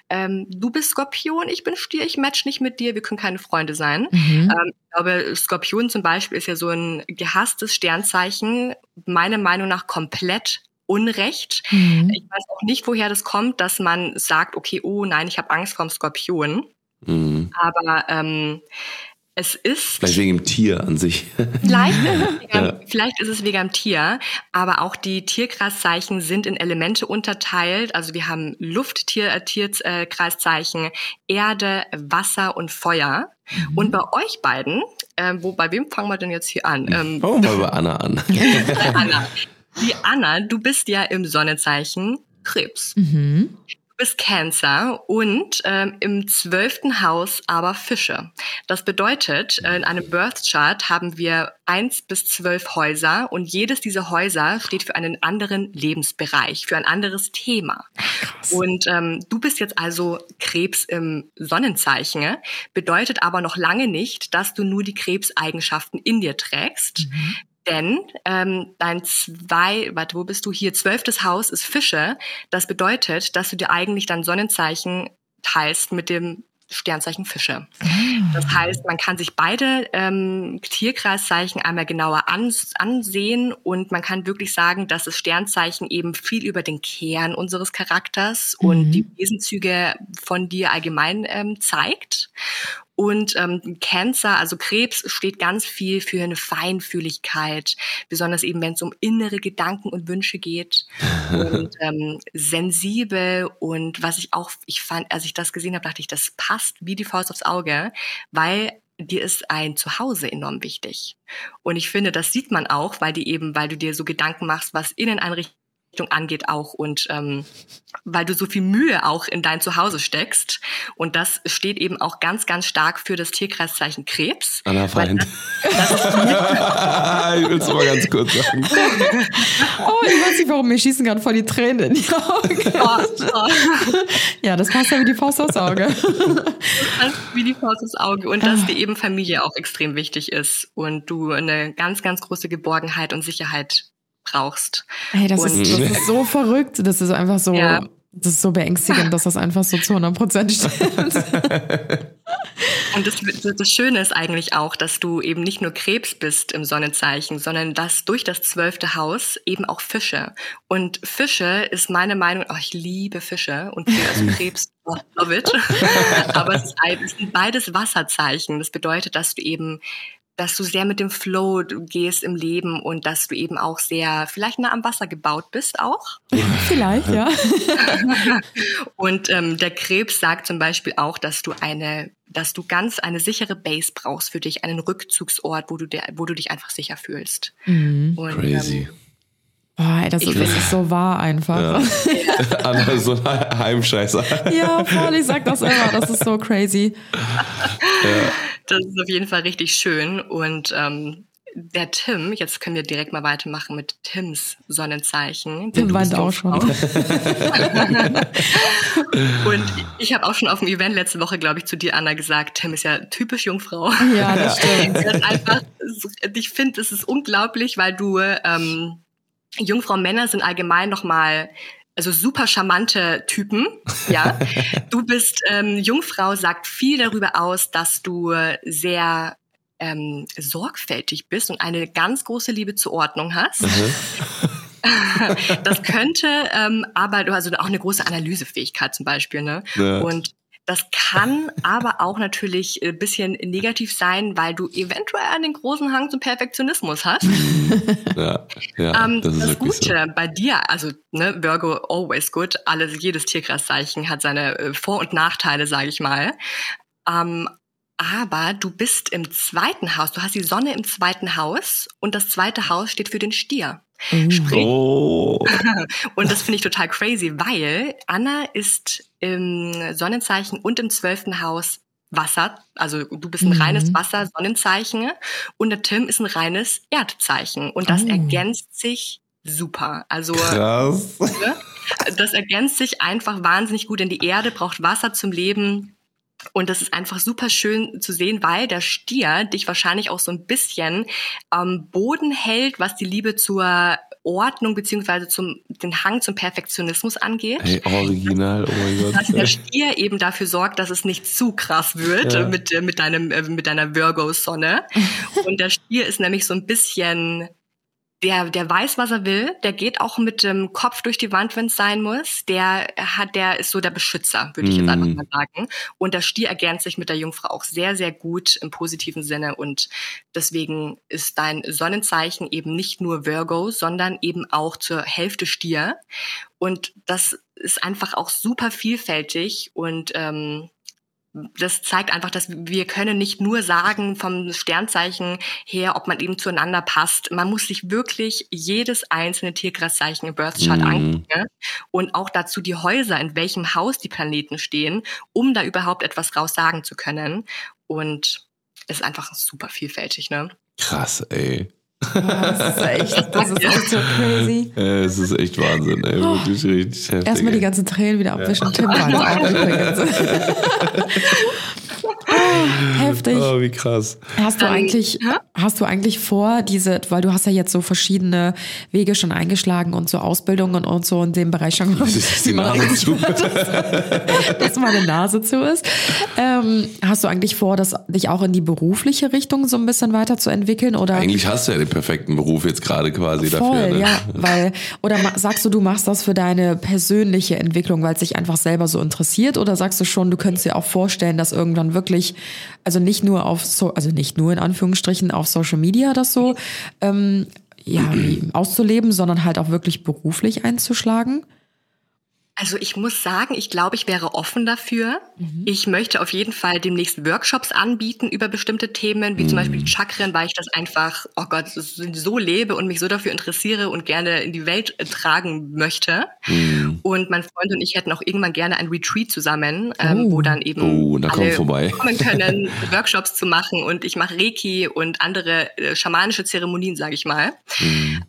ähm, du bist Skorpion, ich bin Stier, ich match nicht mit dir, wir können keine Freunde sein. Mhm. Ähm, ich glaube, Skorpion zum Beispiel ist ja so ein gehasstes Sternzeichen, meiner Meinung nach komplett Unrecht. Mhm. Ich weiß auch nicht, woher das kommt, dass man sagt, okay, oh nein, ich habe Angst vorm Skorpion. Mhm. Aber ähm, es ist Vielleicht wegen dem Tier an sich. vielleicht, ist es wegen, Ja. vielleicht ist es wegen am Tier, aber auch die Tierkreiszeichen sind in Elemente unterteilt. Also wir haben Lufttier, äh, Tierkreiszeichen, Erde, Wasser und Feuer. Mhm. Und bei euch beiden, ähm, wo bei wem fangen wir denn jetzt hier an? Ähm, Fangen wir mal bei Anna an. Anna. Die Anna, du bist ja im Sonnenzeichen Krebs. Mhm. Du bist Cancer und ähm, im zwölften Haus aber Fische. Das bedeutet, äh, in einem Birth Chart haben wir eins bis zwölf Häuser und jedes dieser Häuser steht für einen anderen Lebensbereich, für ein anderes Thema. Krass. Und ähm, du bist jetzt also Krebs im Sonnenzeichen, bedeutet aber noch lange nicht, dass du nur die Krebseigenschaften in dir trägst. Mhm. Denn ähm, dein zwei, warte, wo bist du hier? Zwölftes Haus ist Fische. Das bedeutet, dass du dir eigentlich dein Sonnenzeichen teilst mit dem Sternzeichen Fische. Das ah. heißt, man kann sich beide ähm, Tierkreiszeichen einmal genauer ans ansehen und man kann wirklich sagen, dass das Sternzeichen eben viel über den Kern unseres Charakters mhm. und die Wesenzüge von dir allgemein ähm, zeigt. Und ähm, Cancer, also Krebs, steht ganz viel für eine Feinfühligkeit, besonders eben wenn es um innere Gedanken und Wünsche geht. und ähm, sensibel und was ich auch, ich fand, als ich das gesehen habe, dachte ich, das passt wie die Faust aufs Auge, weil dir ist ein Zuhause enorm wichtig. Und ich finde, das sieht man auch, weil die eben, weil du dir so Gedanken machst, was Inneneinrichtung angeht auch und ähm, weil du so viel Mühe auch in dein Zuhause steckst und das steht eben auch ganz ganz stark für das Tierkreiszeichen Krebs. Anna Feind. Das, das ich will es mal ganz kurz sagen. oh, ich weiß nicht, warum mir schießen gerade vor die Tränen in die Augen. Oh, oh. ja, das passt ja wie die Faust aufs Auge. Das passt wie die Faust aufs Auge und dass dir eben Familie auch extrem wichtig ist und du eine ganz ganz große Geborgenheit und Sicherheit brauchst. Hey, das, ist, das ist so verrückt. Das ist einfach so, ja. das ist so beängstigend, dass das einfach so zu 100 Prozent stimmt. Und das, das, Schöne ist eigentlich auch, dass du eben nicht nur Krebs bist im Sonnenzeichen, sondern dass durch das zwölfte Haus eben auch Fische. Und Fische ist meine Meinung, oh, ich liebe Fische und also Krebs, oh, love it. Aber es, ist, es sind beides Wasserzeichen. Das bedeutet, dass du eben dass du sehr mit dem Flow gehst im Leben und dass du eben auch sehr vielleicht nah am Wasser gebaut bist auch. vielleicht, ja. und ähm, der Krebs sagt zum Beispiel auch, dass du eine, dass du ganz eine sichere Base brauchst für dich, einen Rückzugsort, wo du, der, wo du dich einfach sicher fühlst. Mhm. Und, Crazy. Ähm, Boah, das, ist, das ist so wahr einfach. Ja. Anna ist so ein Heimscheißer. Ja, voll, ich sag das immer, das ist so crazy. Ja. Das ist auf jeden Fall richtig schön. Und ähm, der Tim, jetzt können wir direkt mal weitermachen mit Tims Sonnenzeichen. Tim weint auch schon. und ich habe auch schon auf dem Event letzte Woche, glaube ich, zu dir, Anna, gesagt, Tim ist ja typisch Jungfrau. Ja, das stimmt. Das einfach, ich finde, es ist unglaublich, weil du ähm, Jungfrau Männer sind allgemein nochmal also super charmante Typen, ja. du bist ähm, Jungfrau, sagt viel darüber aus, dass du sehr ähm, sorgfältig bist und eine ganz große Liebe zur Ordnung hast. Mhm. das könnte, ähm, aber du hast also auch eine große Analysefähigkeit zum Beispiel, ne? Ja. Und das kann aber auch natürlich ein bisschen negativ sein, weil du eventuell einen großen Hang zum Perfektionismus hast. ja, ja, ähm, das, das Gute so. bei dir, also ne, Virgo always good, alles, jedes Tierkreiszeichen hat seine äh, Vor- und Nachteile, sage ich mal. Ähm, aber du bist im zweiten Haus, du hast die Sonne im zweiten Haus und das zweite Haus steht für den Stier. Sprich, oh. und das finde ich total crazy, weil Anna ist im Sonnenzeichen und im zwölften Haus Wasser, also du bist ein mhm. reines Wasser-Sonnenzeichen und der Tim ist ein reines Erdzeichen und das oh. ergänzt sich super. Also Krass. Ne, das ergänzt sich einfach wahnsinnig gut, denn die Erde braucht Wasser zum Leben. Und das ist einfach super schön zu sehen, weil der Stier dich wahrscheinlich auch so ein bisschen am Boden hält, was die Liebe zur Ordnung beziehungsweise zum den Hang zum Perfektionismus angeht. Hey, original, oh mein Gott. Dass der Stier eben dafür sorgt, dass es nicht zu krass wird ja. mit, mit, deinem, äh, mit deiner Virgo-Sonne. Und der Stier ist nämlich so ein bisschen der, der weiß, was er will, der geht auch mit dem Kopf durch die Wand, wenn es sein muss. Der hat, der ist so der Beschützer, würde ich jetzt einfach mhm. mal sagen. Und der Stier ergänzt sich mit der Jungfrau auch sehr, sehr gut im positiven Sinne. Und deswegen ist dein Sonnenzeichen eben nicht nur Virgo, sondern eben auch zur Hälfte Stier. Und das ist einfach auch super vielfältig und ähm, das zeigt einfach, dass wir können nicht nur sagen vom Sternzeichen her, ob man eben zueinander passt. Man muss sich wirklich jedes einzelne Tierkreiszeichen im Birth Chart Mhm. angucken und auch dazu die Häuser, in welchem Haus die Planeten stehen, um da überhaupt etwas raus sagen zu können. Und es ist einfach super vielfältig, ne? Krass, ey. Das ist echt, das ist echt so crazy. Äh, Es ist echt Wahnsinn, ey. Wirklich richtig heftig. Erstmal die ganzen Tränen wieder abwischen. Tim weint auch übrigens. Ah, Heftig. Oh, wie krass. Hast du Ähm, eigentlich, hast du eigentlich vor, diese, weil du hast ja jetzt so verschiedene Wege schon eingeschlagen und so Ausbildungen und so in dem Bereich schon gemacht. Das ist die Nase zu. dass meine Nase zu ist. Ähm, hast du eigentlich vor, das dich auch in die berufliche Richtung so ein bisschen weiterzuentwickeln oder? Eigentlich hast du ja den perfekten Beruf jetzt gerade quasi Voll, dafür. Ne? ja, weil oder sagst du, du machst das für deine persönliche Entwicklung, weil es dich einfach selber so interessiert, oder sagst du schon, du könntest dir auch vorstellen, dass irgendwann wirklich, also nicht nur auf so, also nicht nur in Anführungsstrichen auf Social Media das so ähm, ja auszuleben, sondern halt auch wirklich beruflich einzuschlagen? Also ich muss sagen, ich glaube, ich wäre offen dafür. Ich möchte auf jeden Fall demnächst Workshops anbieten über bestimmte Themen, wie zum Beispiel die Chakren, weil ich das einfach, oh Gott, so lebe und mich so dafür interessiere und gerne in die Welt äh, tragen möchte. Und mein Freund und ich hätten auch irgendwann gerne ein Retreat zusammen, ähm, Oh. wo dann eben Oh, da alle vorbei. kommen können, Workshops zu machen. Und ich mache Reiki und andere äh, schamanische Zeremonien, sage ich mal.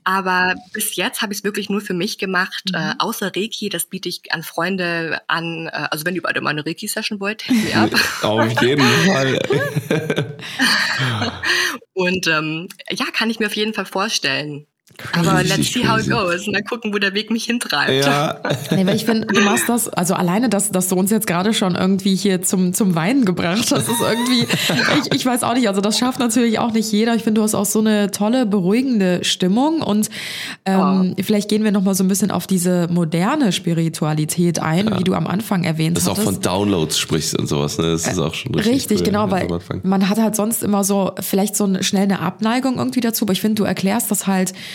Aber bis jetzt habe ich es wirklich nur für mich gemacht, äh, außer Reiki. Das biete ich an Freunde an. Äh, also wenn ihr beide mal eine Reiki-Session wollt, hit me up. Auf jeden Fall. Und ähm, ja, kann ich mir auf jeden Fall vorstellen. Aber Richtig let's see how it crazy. goes. Und dann gucken, wo der Weg mich hintreibt. Ja. Nee, weil ich finde, du machst das, also alleine, dass, dass du uns jetzt gerade schon irgendwie hier zum, zum Weinen gebracht hast, ist irgendwie, ich, ich weiß auch nicht, also das schafft natürlich auch nicht jeder. Ich finde, du hast auch so eine tolle, beruhigende Stimmung und ähm, vielleicht gehen wir nochmal so ein bisschen auf diese moderne Spiritualität ein, wie du am Anfang erwähnt Dass du auch von Downloads sprichst und sowas, ne? Das ist auch schon richtig. Richtig, cool, genau, ja, weil man hat halt sonst immer so vielleicht so eine, schnell eine Abneigung irgendwie dazu, aber ich finde, du erklärst das halt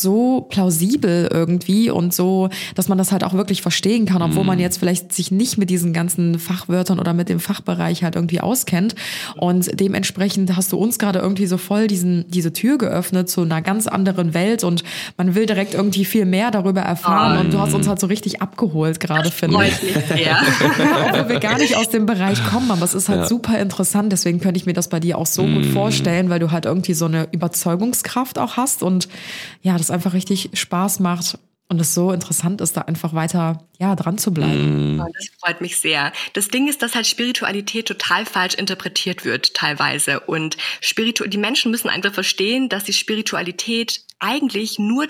so plausibel irgendwie und so, dass man das halt auch wirklich verstehen kann, obwohl Mhm. man jetzt vielleicht sich nicht mit diesen ganzen Fachwörtern oder mit dem Fachbereich halt irgendwie auskennt und dementsprechend hast du uns gerade irgendwie so voll diesen diese Tür geöffnet zu einer ganz anderen Welt und man will direkt irgendwie viel mehr darüber erfahren und du hast uns halt so richtig abgeholt gerade, finde ich. Sehr. Obwohl wir gar nicht aus dem Bereich kommen, aber es ist halt super interessant. Deswegen könnte ich mir das bei dir auch so gut vorstellen, weil du halt irgendwie so eine Überzeugungskraft auch hast und ja, das einfach richtig Spaß macht und es so interessant ist, da einfach weiter ja dran zu bleiben. Oh, Das freut mich sehr. Das Ding ist, dass halt Spiritualität total falsch interpretiert wird teilweise. Und Spiritu die Menschen müssen einfach verstehen, dass die Spiritualität eigentlich nur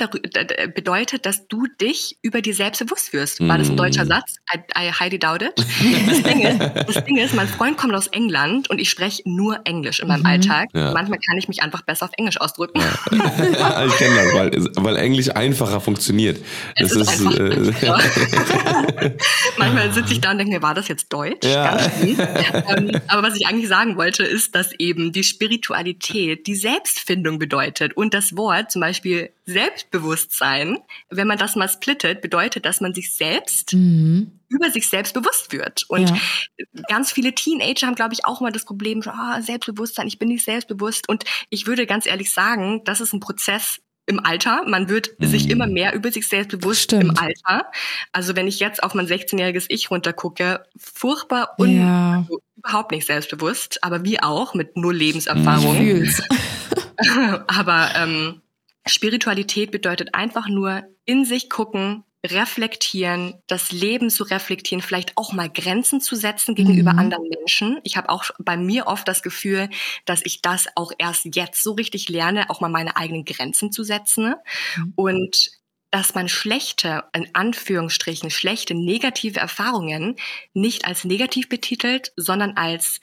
bedeutet, dass du dich über dir selbst bewusst wirst. War das ein deutscher Satz? I, I highly doubt it. Das Ding, ist, das Ding ist, mein Freund kommt aus England und ich spreche nur Englisch in meinem Alltag. Ja. Manchmal kann ich mich einfach besser auf Englisch ausdrücken. Ja, ich kenne das, weil, weil Englisch einfacher funktioniert. Das Es ist ist, einfach- äh, Ja. Manchmal sitze ich da und denke mir, war das jetzt Deutsch? Ja. Ganz schlimm. ähm, aber was ich eigentlich sagen wollte, ist, dass eben die Spiritualität die Selbstfindung bedeutet. Und das Wort, zum Beispiel Selbstbewusstsein, wenn man das mal splittet, bedeutet, dass man sich selbst über sich selbst bewusst wird. Und Ja. ganz viele Teenager haben, glaube ich, auch mal das Problem, ah, Selbstbewusstsein, ich bin nicht selbstbewusst. Und ich würde ganz ehrlich sagen, das ist ein Prozess im Alter. Man wird sich immer mehr über sich selbst bewusst Stimmt. im Alter. Also wenn ich jetzt auf mein 16-jähriges Ich runtergucke, furchtbar und Ja. also überhaupt nicht selbstbewusst, aber wie auch mit null Lebenserfahrung. fühl's. Aber ähm, Spiritualität bedeutet einfach nur in sich gucken, reflektieren, das Leben zu reflektieren, vielleicht auch mal Grenzen zu setzen gegenüber Mhm. anderen Menschen. Ich habe auch bei mir oft das Gefühl, dass ich das auch erst jetzt so richtig lerne, auch mal meine eigenen Grenzen zu setzen. Und dass man schlechte, in Anführungsstrichen, schlechte negative Erfahrungen nicht als negativ betitelt, sondern als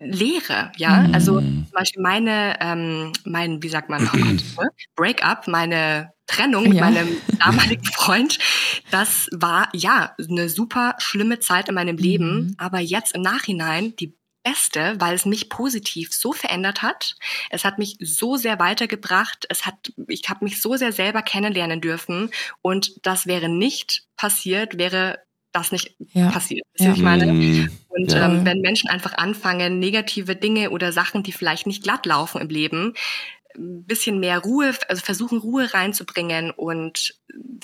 Lehre, ja. Mhm. Also zum Beispiel meine, ähm, mein, wie sagt man, oh ne? Breakup, meine Trennung mit Ja. meinem damaligen Freund, das war ja eine super schlimme Zeit in meinem Leben, Mhm. aber jetzt im Nachhinein die beste, weil es mich positiv so verändert hat. Es hat mich so sehr weitergebracht. Es hat, ich habe mich so sehr selber kennenlernen dürfen und das wäre nicht passiert, wäre das nicht Ja. passiert. Ja. Ich meine. Mm, Und Ja. ähm, wenn Menschen einfach anfangen, negative Dinge oder Sachen, die vielleicht nicht glatt laufen im Leben, ein bisschen mehr Ruhe, also versuchen Ruhe reinzubringen und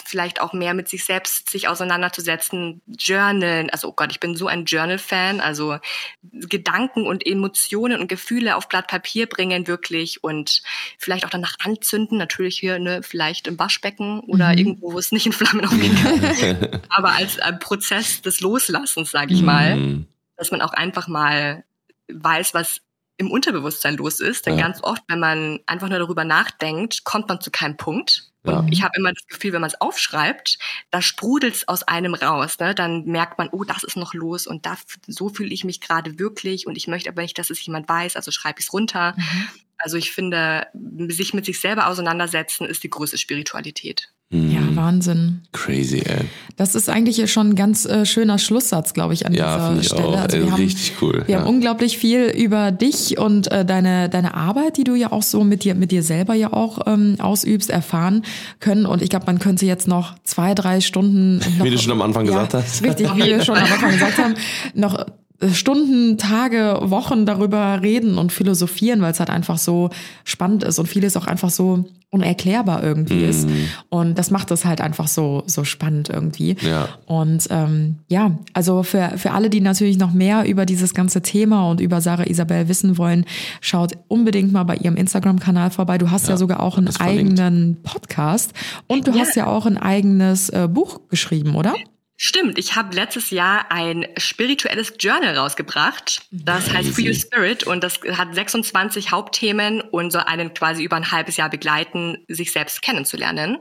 vielleicht auch mehr mit sich selbst sich auseinanderzusetzen, journalen. Also, oh Gott, ich bin so ein Journal-Fan. Also Gedanken und Emotionen und Gefühle auf Blatt Papier bringen wirklich und vielleicht auch danach anzünden. Natürlich hier, ne, vielleicht im Waschbecken oder Mhm. irgendwo, wo es nicht in Flammen aufgehen kann. Aber als äh, Prozess des Loslassens, sage ich mal mm, dass man auch einfach mal weiß, was im Unterbewusstsein los ist. Denn Ja. ganz oft, wenn man einfach nur darüber nachdenkt, kommt man zu keinem Punkt. Ja. Und ich habe immer das Gefühl, wenn man es aufschreibt, da sprudelt's aus einem raus. Ne? Dann merkt man, oh, das ist noch los und da, so fühle ich mich gerade wirklich und ich möchte aber nicht, dass es jemand weiß, also schreibe ich es runter. Mhm. Also ich finde, sich mit sich selber auseinandersetzen ist die größte Spiritualität. Ja, Wahnsinn. Crazy, ey. Das ist eigentlich schon ein ganz äh, schöner Schlusssatz, glaube ich, an Ja, dieser ich Stelle. auch. Also wir haben, richtig cool. wir ja. haben unglaublich viel über dich und äh, deine, deine Arbeit, die du ja auch so mit dir, mit dir selber ja auch ähm, ausübst, erfahren können. Und ich glaube, man könnte jetzt noch zwei, drei Stunden. Noch, Wie du schon am Anfang ja, gesagt hast. Richtig, wie wir schon am Anfang gesagt haben, noch Stunden, Tage, Wochen darüber reden und philosophieren, weil es halt einfach so spannend ist und vieles auch einfach so unerklärbar irgendwie ist. Und das macht es halt einfach so, so spannend irgendwie. Ja. Und ähm, ja, also für, für alle, die natürlich noch mehr über dieses ganze Thema und über Sarah Isabel wissen wollen, schaut unbedingt mal bei ihrem Instagram-Kanal vorbei. Du hast ja, Ja, sogar auch einen verlinkt. eigenen Podcast und du Ja. hast ja auch ein eigenes äh, Buch geschrieben, oder? Stimmt, ich habe letztes Jahr ein spirituelles Journal rausgebracht. Das heißt Free Your Spirit und das hat 26 Hauptthemen und soll einen quasi über ein halbes Jahr begleiten, sich selbst kennenzulernen.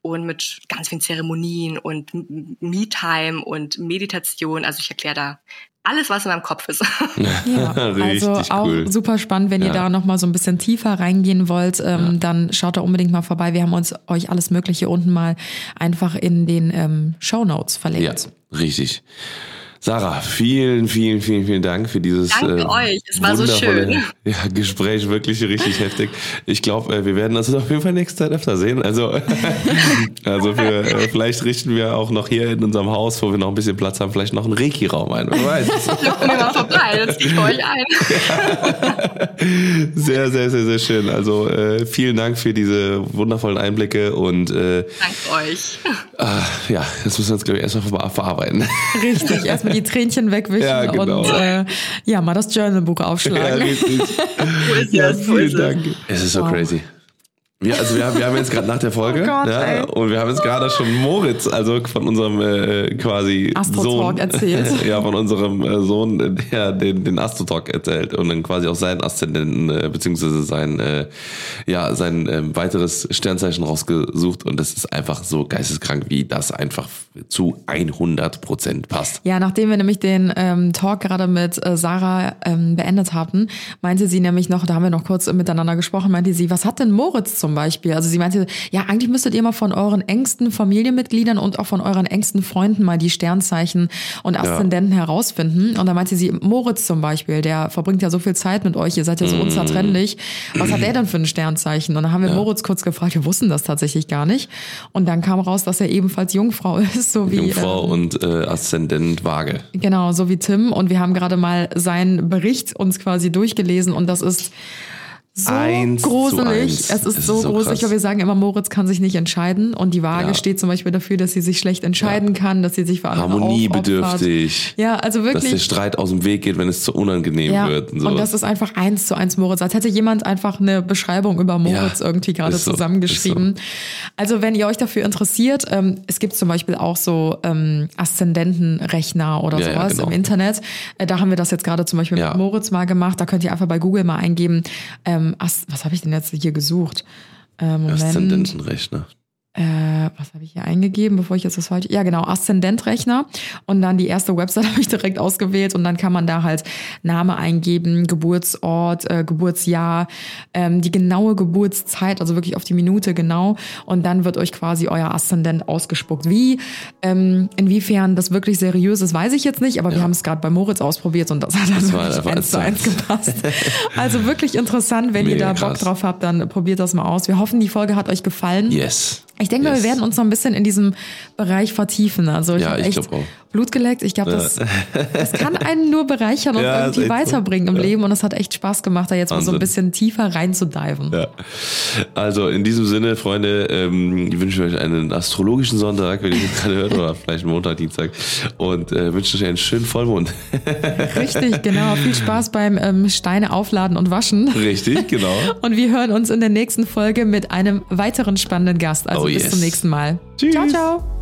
Und mit ganz vielen Zeremonien und Me-Time und Meditation. Also ich erkläre da alles, was in meinem Kopf ist. Ja, also Richtig auch cool. super spannend, wenn ihr Ja. da noch mal so ein bisschen tiefer reingehen wollt, ähm, dann schaut da unbedingt mal vorbei. Wir haben uns euch alles Mögliche unten mal einfach in den ähm, Show Notes Ja, verlinkt. richtig. Sarah, vielen, vielen, vielen, vielen Dank für dieses Danke äh, euch, es war so schön. Ja, Gespräch, wirklich richtig heftig. Ich glaube, äh, wir werden uns auf jeden Fall nächste Zeit öfter sehen. Also, also für, äh, vielleicht richten wir auch noch hier in unserem Haus, wo wir noch ein bisschen Platz haben, vielleicht noch einen Reiki-Raum ein. Wer weiß. Kommt mir mal vorbei, das ziehe ich bei euch ein. Sehr, sehr, sehr, sehr schön. Also äh, vielen Dank für diese wundervollen Einblicke und äh, Danke euch. ah, ja, das müssen wir uns, glaube ich, erstmal ver verarbeiten. Richtig, erstmal die Tränchen wegwischen Ja, genau. und äh, ja, mal das Journalbuch Ja, aufschlagen. richtig. Ja, es? Wo vielen? Dank. Es ist so Wow. crazy. Wir, also wir, haben, wir haben jetzt gerade nach der Folge Oh Gott, ja, und wir haben jetzt gerade schon Moritz, also von unserem äh, quasi Astro Sohn, Talk erzählt. ja, von unserem äh, Sohn, der den, den Astro Talk erzählt und dann quasi auch seinen Aszendenten äh, beziehungsweise sein äh, ja sein äh, weiteres Sternzeichen rausgesucht und das ist einfach so geisteskrank, wie das einfach zu 100 Prozent passt. Ja, nachdem wir nämlich den ähm, Talk gerade mit äh, Sarah ähm, beendet hatten, meinte sie nämlich noch, da haben wir noch kurz miteinander gesprochen, meinte sie, was hat denn Moritz zum Beispiel? Also sie meinte, ja, eigentlich müsstet ihr mal von euren engsten Familienmitgliedern und auch von euren engsten Freunden mal die Sternzeichen und Aszendenten herausfinden. Und da meinte sie, Moritz zum Beispiel, der verbringt ja so viel Zeit mit euch, ihr seid ja so unzertrennlich. Was hat er denn für ein Sternzeichen? Und dann haben wir Moritz kurz gefragt, wir wussten das tatsächlich gar nicht. Und dann kam raus, dass er ebenfalls Jungfrau ist, so wie Jungfrau ähm, und äh, Aszendent Waage. Genau, so wie Tim. Und wir haben gerade mal seinen Bericht uns quasi durchgelesen und das ist so Eins gruselig. eins. Es ist Es ist so so gruselig, weil wir sagen immer, Moritz kann sich nicht entscheiden. Und die Waage Ja. steht zum Beispiel dafür, dass sie sich schlecht entscheiden kann, dass sie sich für andere. Harmoniebedürftig. Ja, also Dass der wirklich. Streit aus dem Weg geht, wenn es zu unangenehm Ja, wird. Und, und sowas. das ist einfach eins zu eins Moritz. Als hätte jemand einfach eine Beschreibung über Moritz Ja, irgendwie gerade so, zusammengeschrieben. Also wenn ihr euch dafür interessiert, ähm, es gibt zum Beispiel auch so ähm, Aszendentenrechner oder Ja, ja, sowas genau. im Internet. Äh, da haben wir das jetzt gerade zum Beispiel Ja. mit Moritz mal gemacht. Da könnt ihr einfach bei Google mal eingeben, ähm, Ast was habe ich denn jetzt hier gesucht? Äh, Moment. Aszendentenrechner. Äh, was habe ich hier eingegeben, bevor ich jetzt das falsch. Ja, genau, Aszendentrechner. Und dann die erste Website habe ich direkt ausgewählt und dann kann man da halt Name eingeben, Geburtsort, äh, Geburtsjahr, ähm, die genaue Geburtszeit, also wirklich auf die Minute genau. Und dann wird euch quasi euer Aszendent ausgespuckt. Wie, ähm, inwiefern das wirklich seriös ist, weiß ich jetzt nicht, aber wir haben es gerade bei Moritz ausprobiert und das hat dann war wirklich eins zu eins gepasst. Also wirklich interessant, wenn ihr Mega da Bock krass. drauf habt, dann probiert das mal aus. Wir hoffen, die Folge hat euch gefallen. Yes. Ich denke, mal, Yes. wir werden uns noch ein bisschen in diesem Bereich vertiefen. Also ich Ja, habe echt. Blut geleckt. Ich glaube, das, das kann einen nur bereichern und Ja, irgendwie echt so. weiterbringen im. Leben. Und es hat echt Spaß gemacht, da jetzt mal so ein Wahnsinn. bisschen tiefer reinzudiven. Ja. Also in diesem Sinne, Freunde, ähm, ich wünsche euch einen astrologischen Sonntag, wenn ihr das gerade hört, oder vielleicht Montag, Dienstag. Und äh, wünsche euch einen schönen Vollmond. Richtig, genau. Viel Spaß beim ähm, Steine aufladen und waschen. Richtig, genau. Und wir hören uns in der nächsten Folge mit einem weiteren spannenden Gast. Also Oh, bis yes. zum nächsten Mal. Tschüss. Ciao, ciao.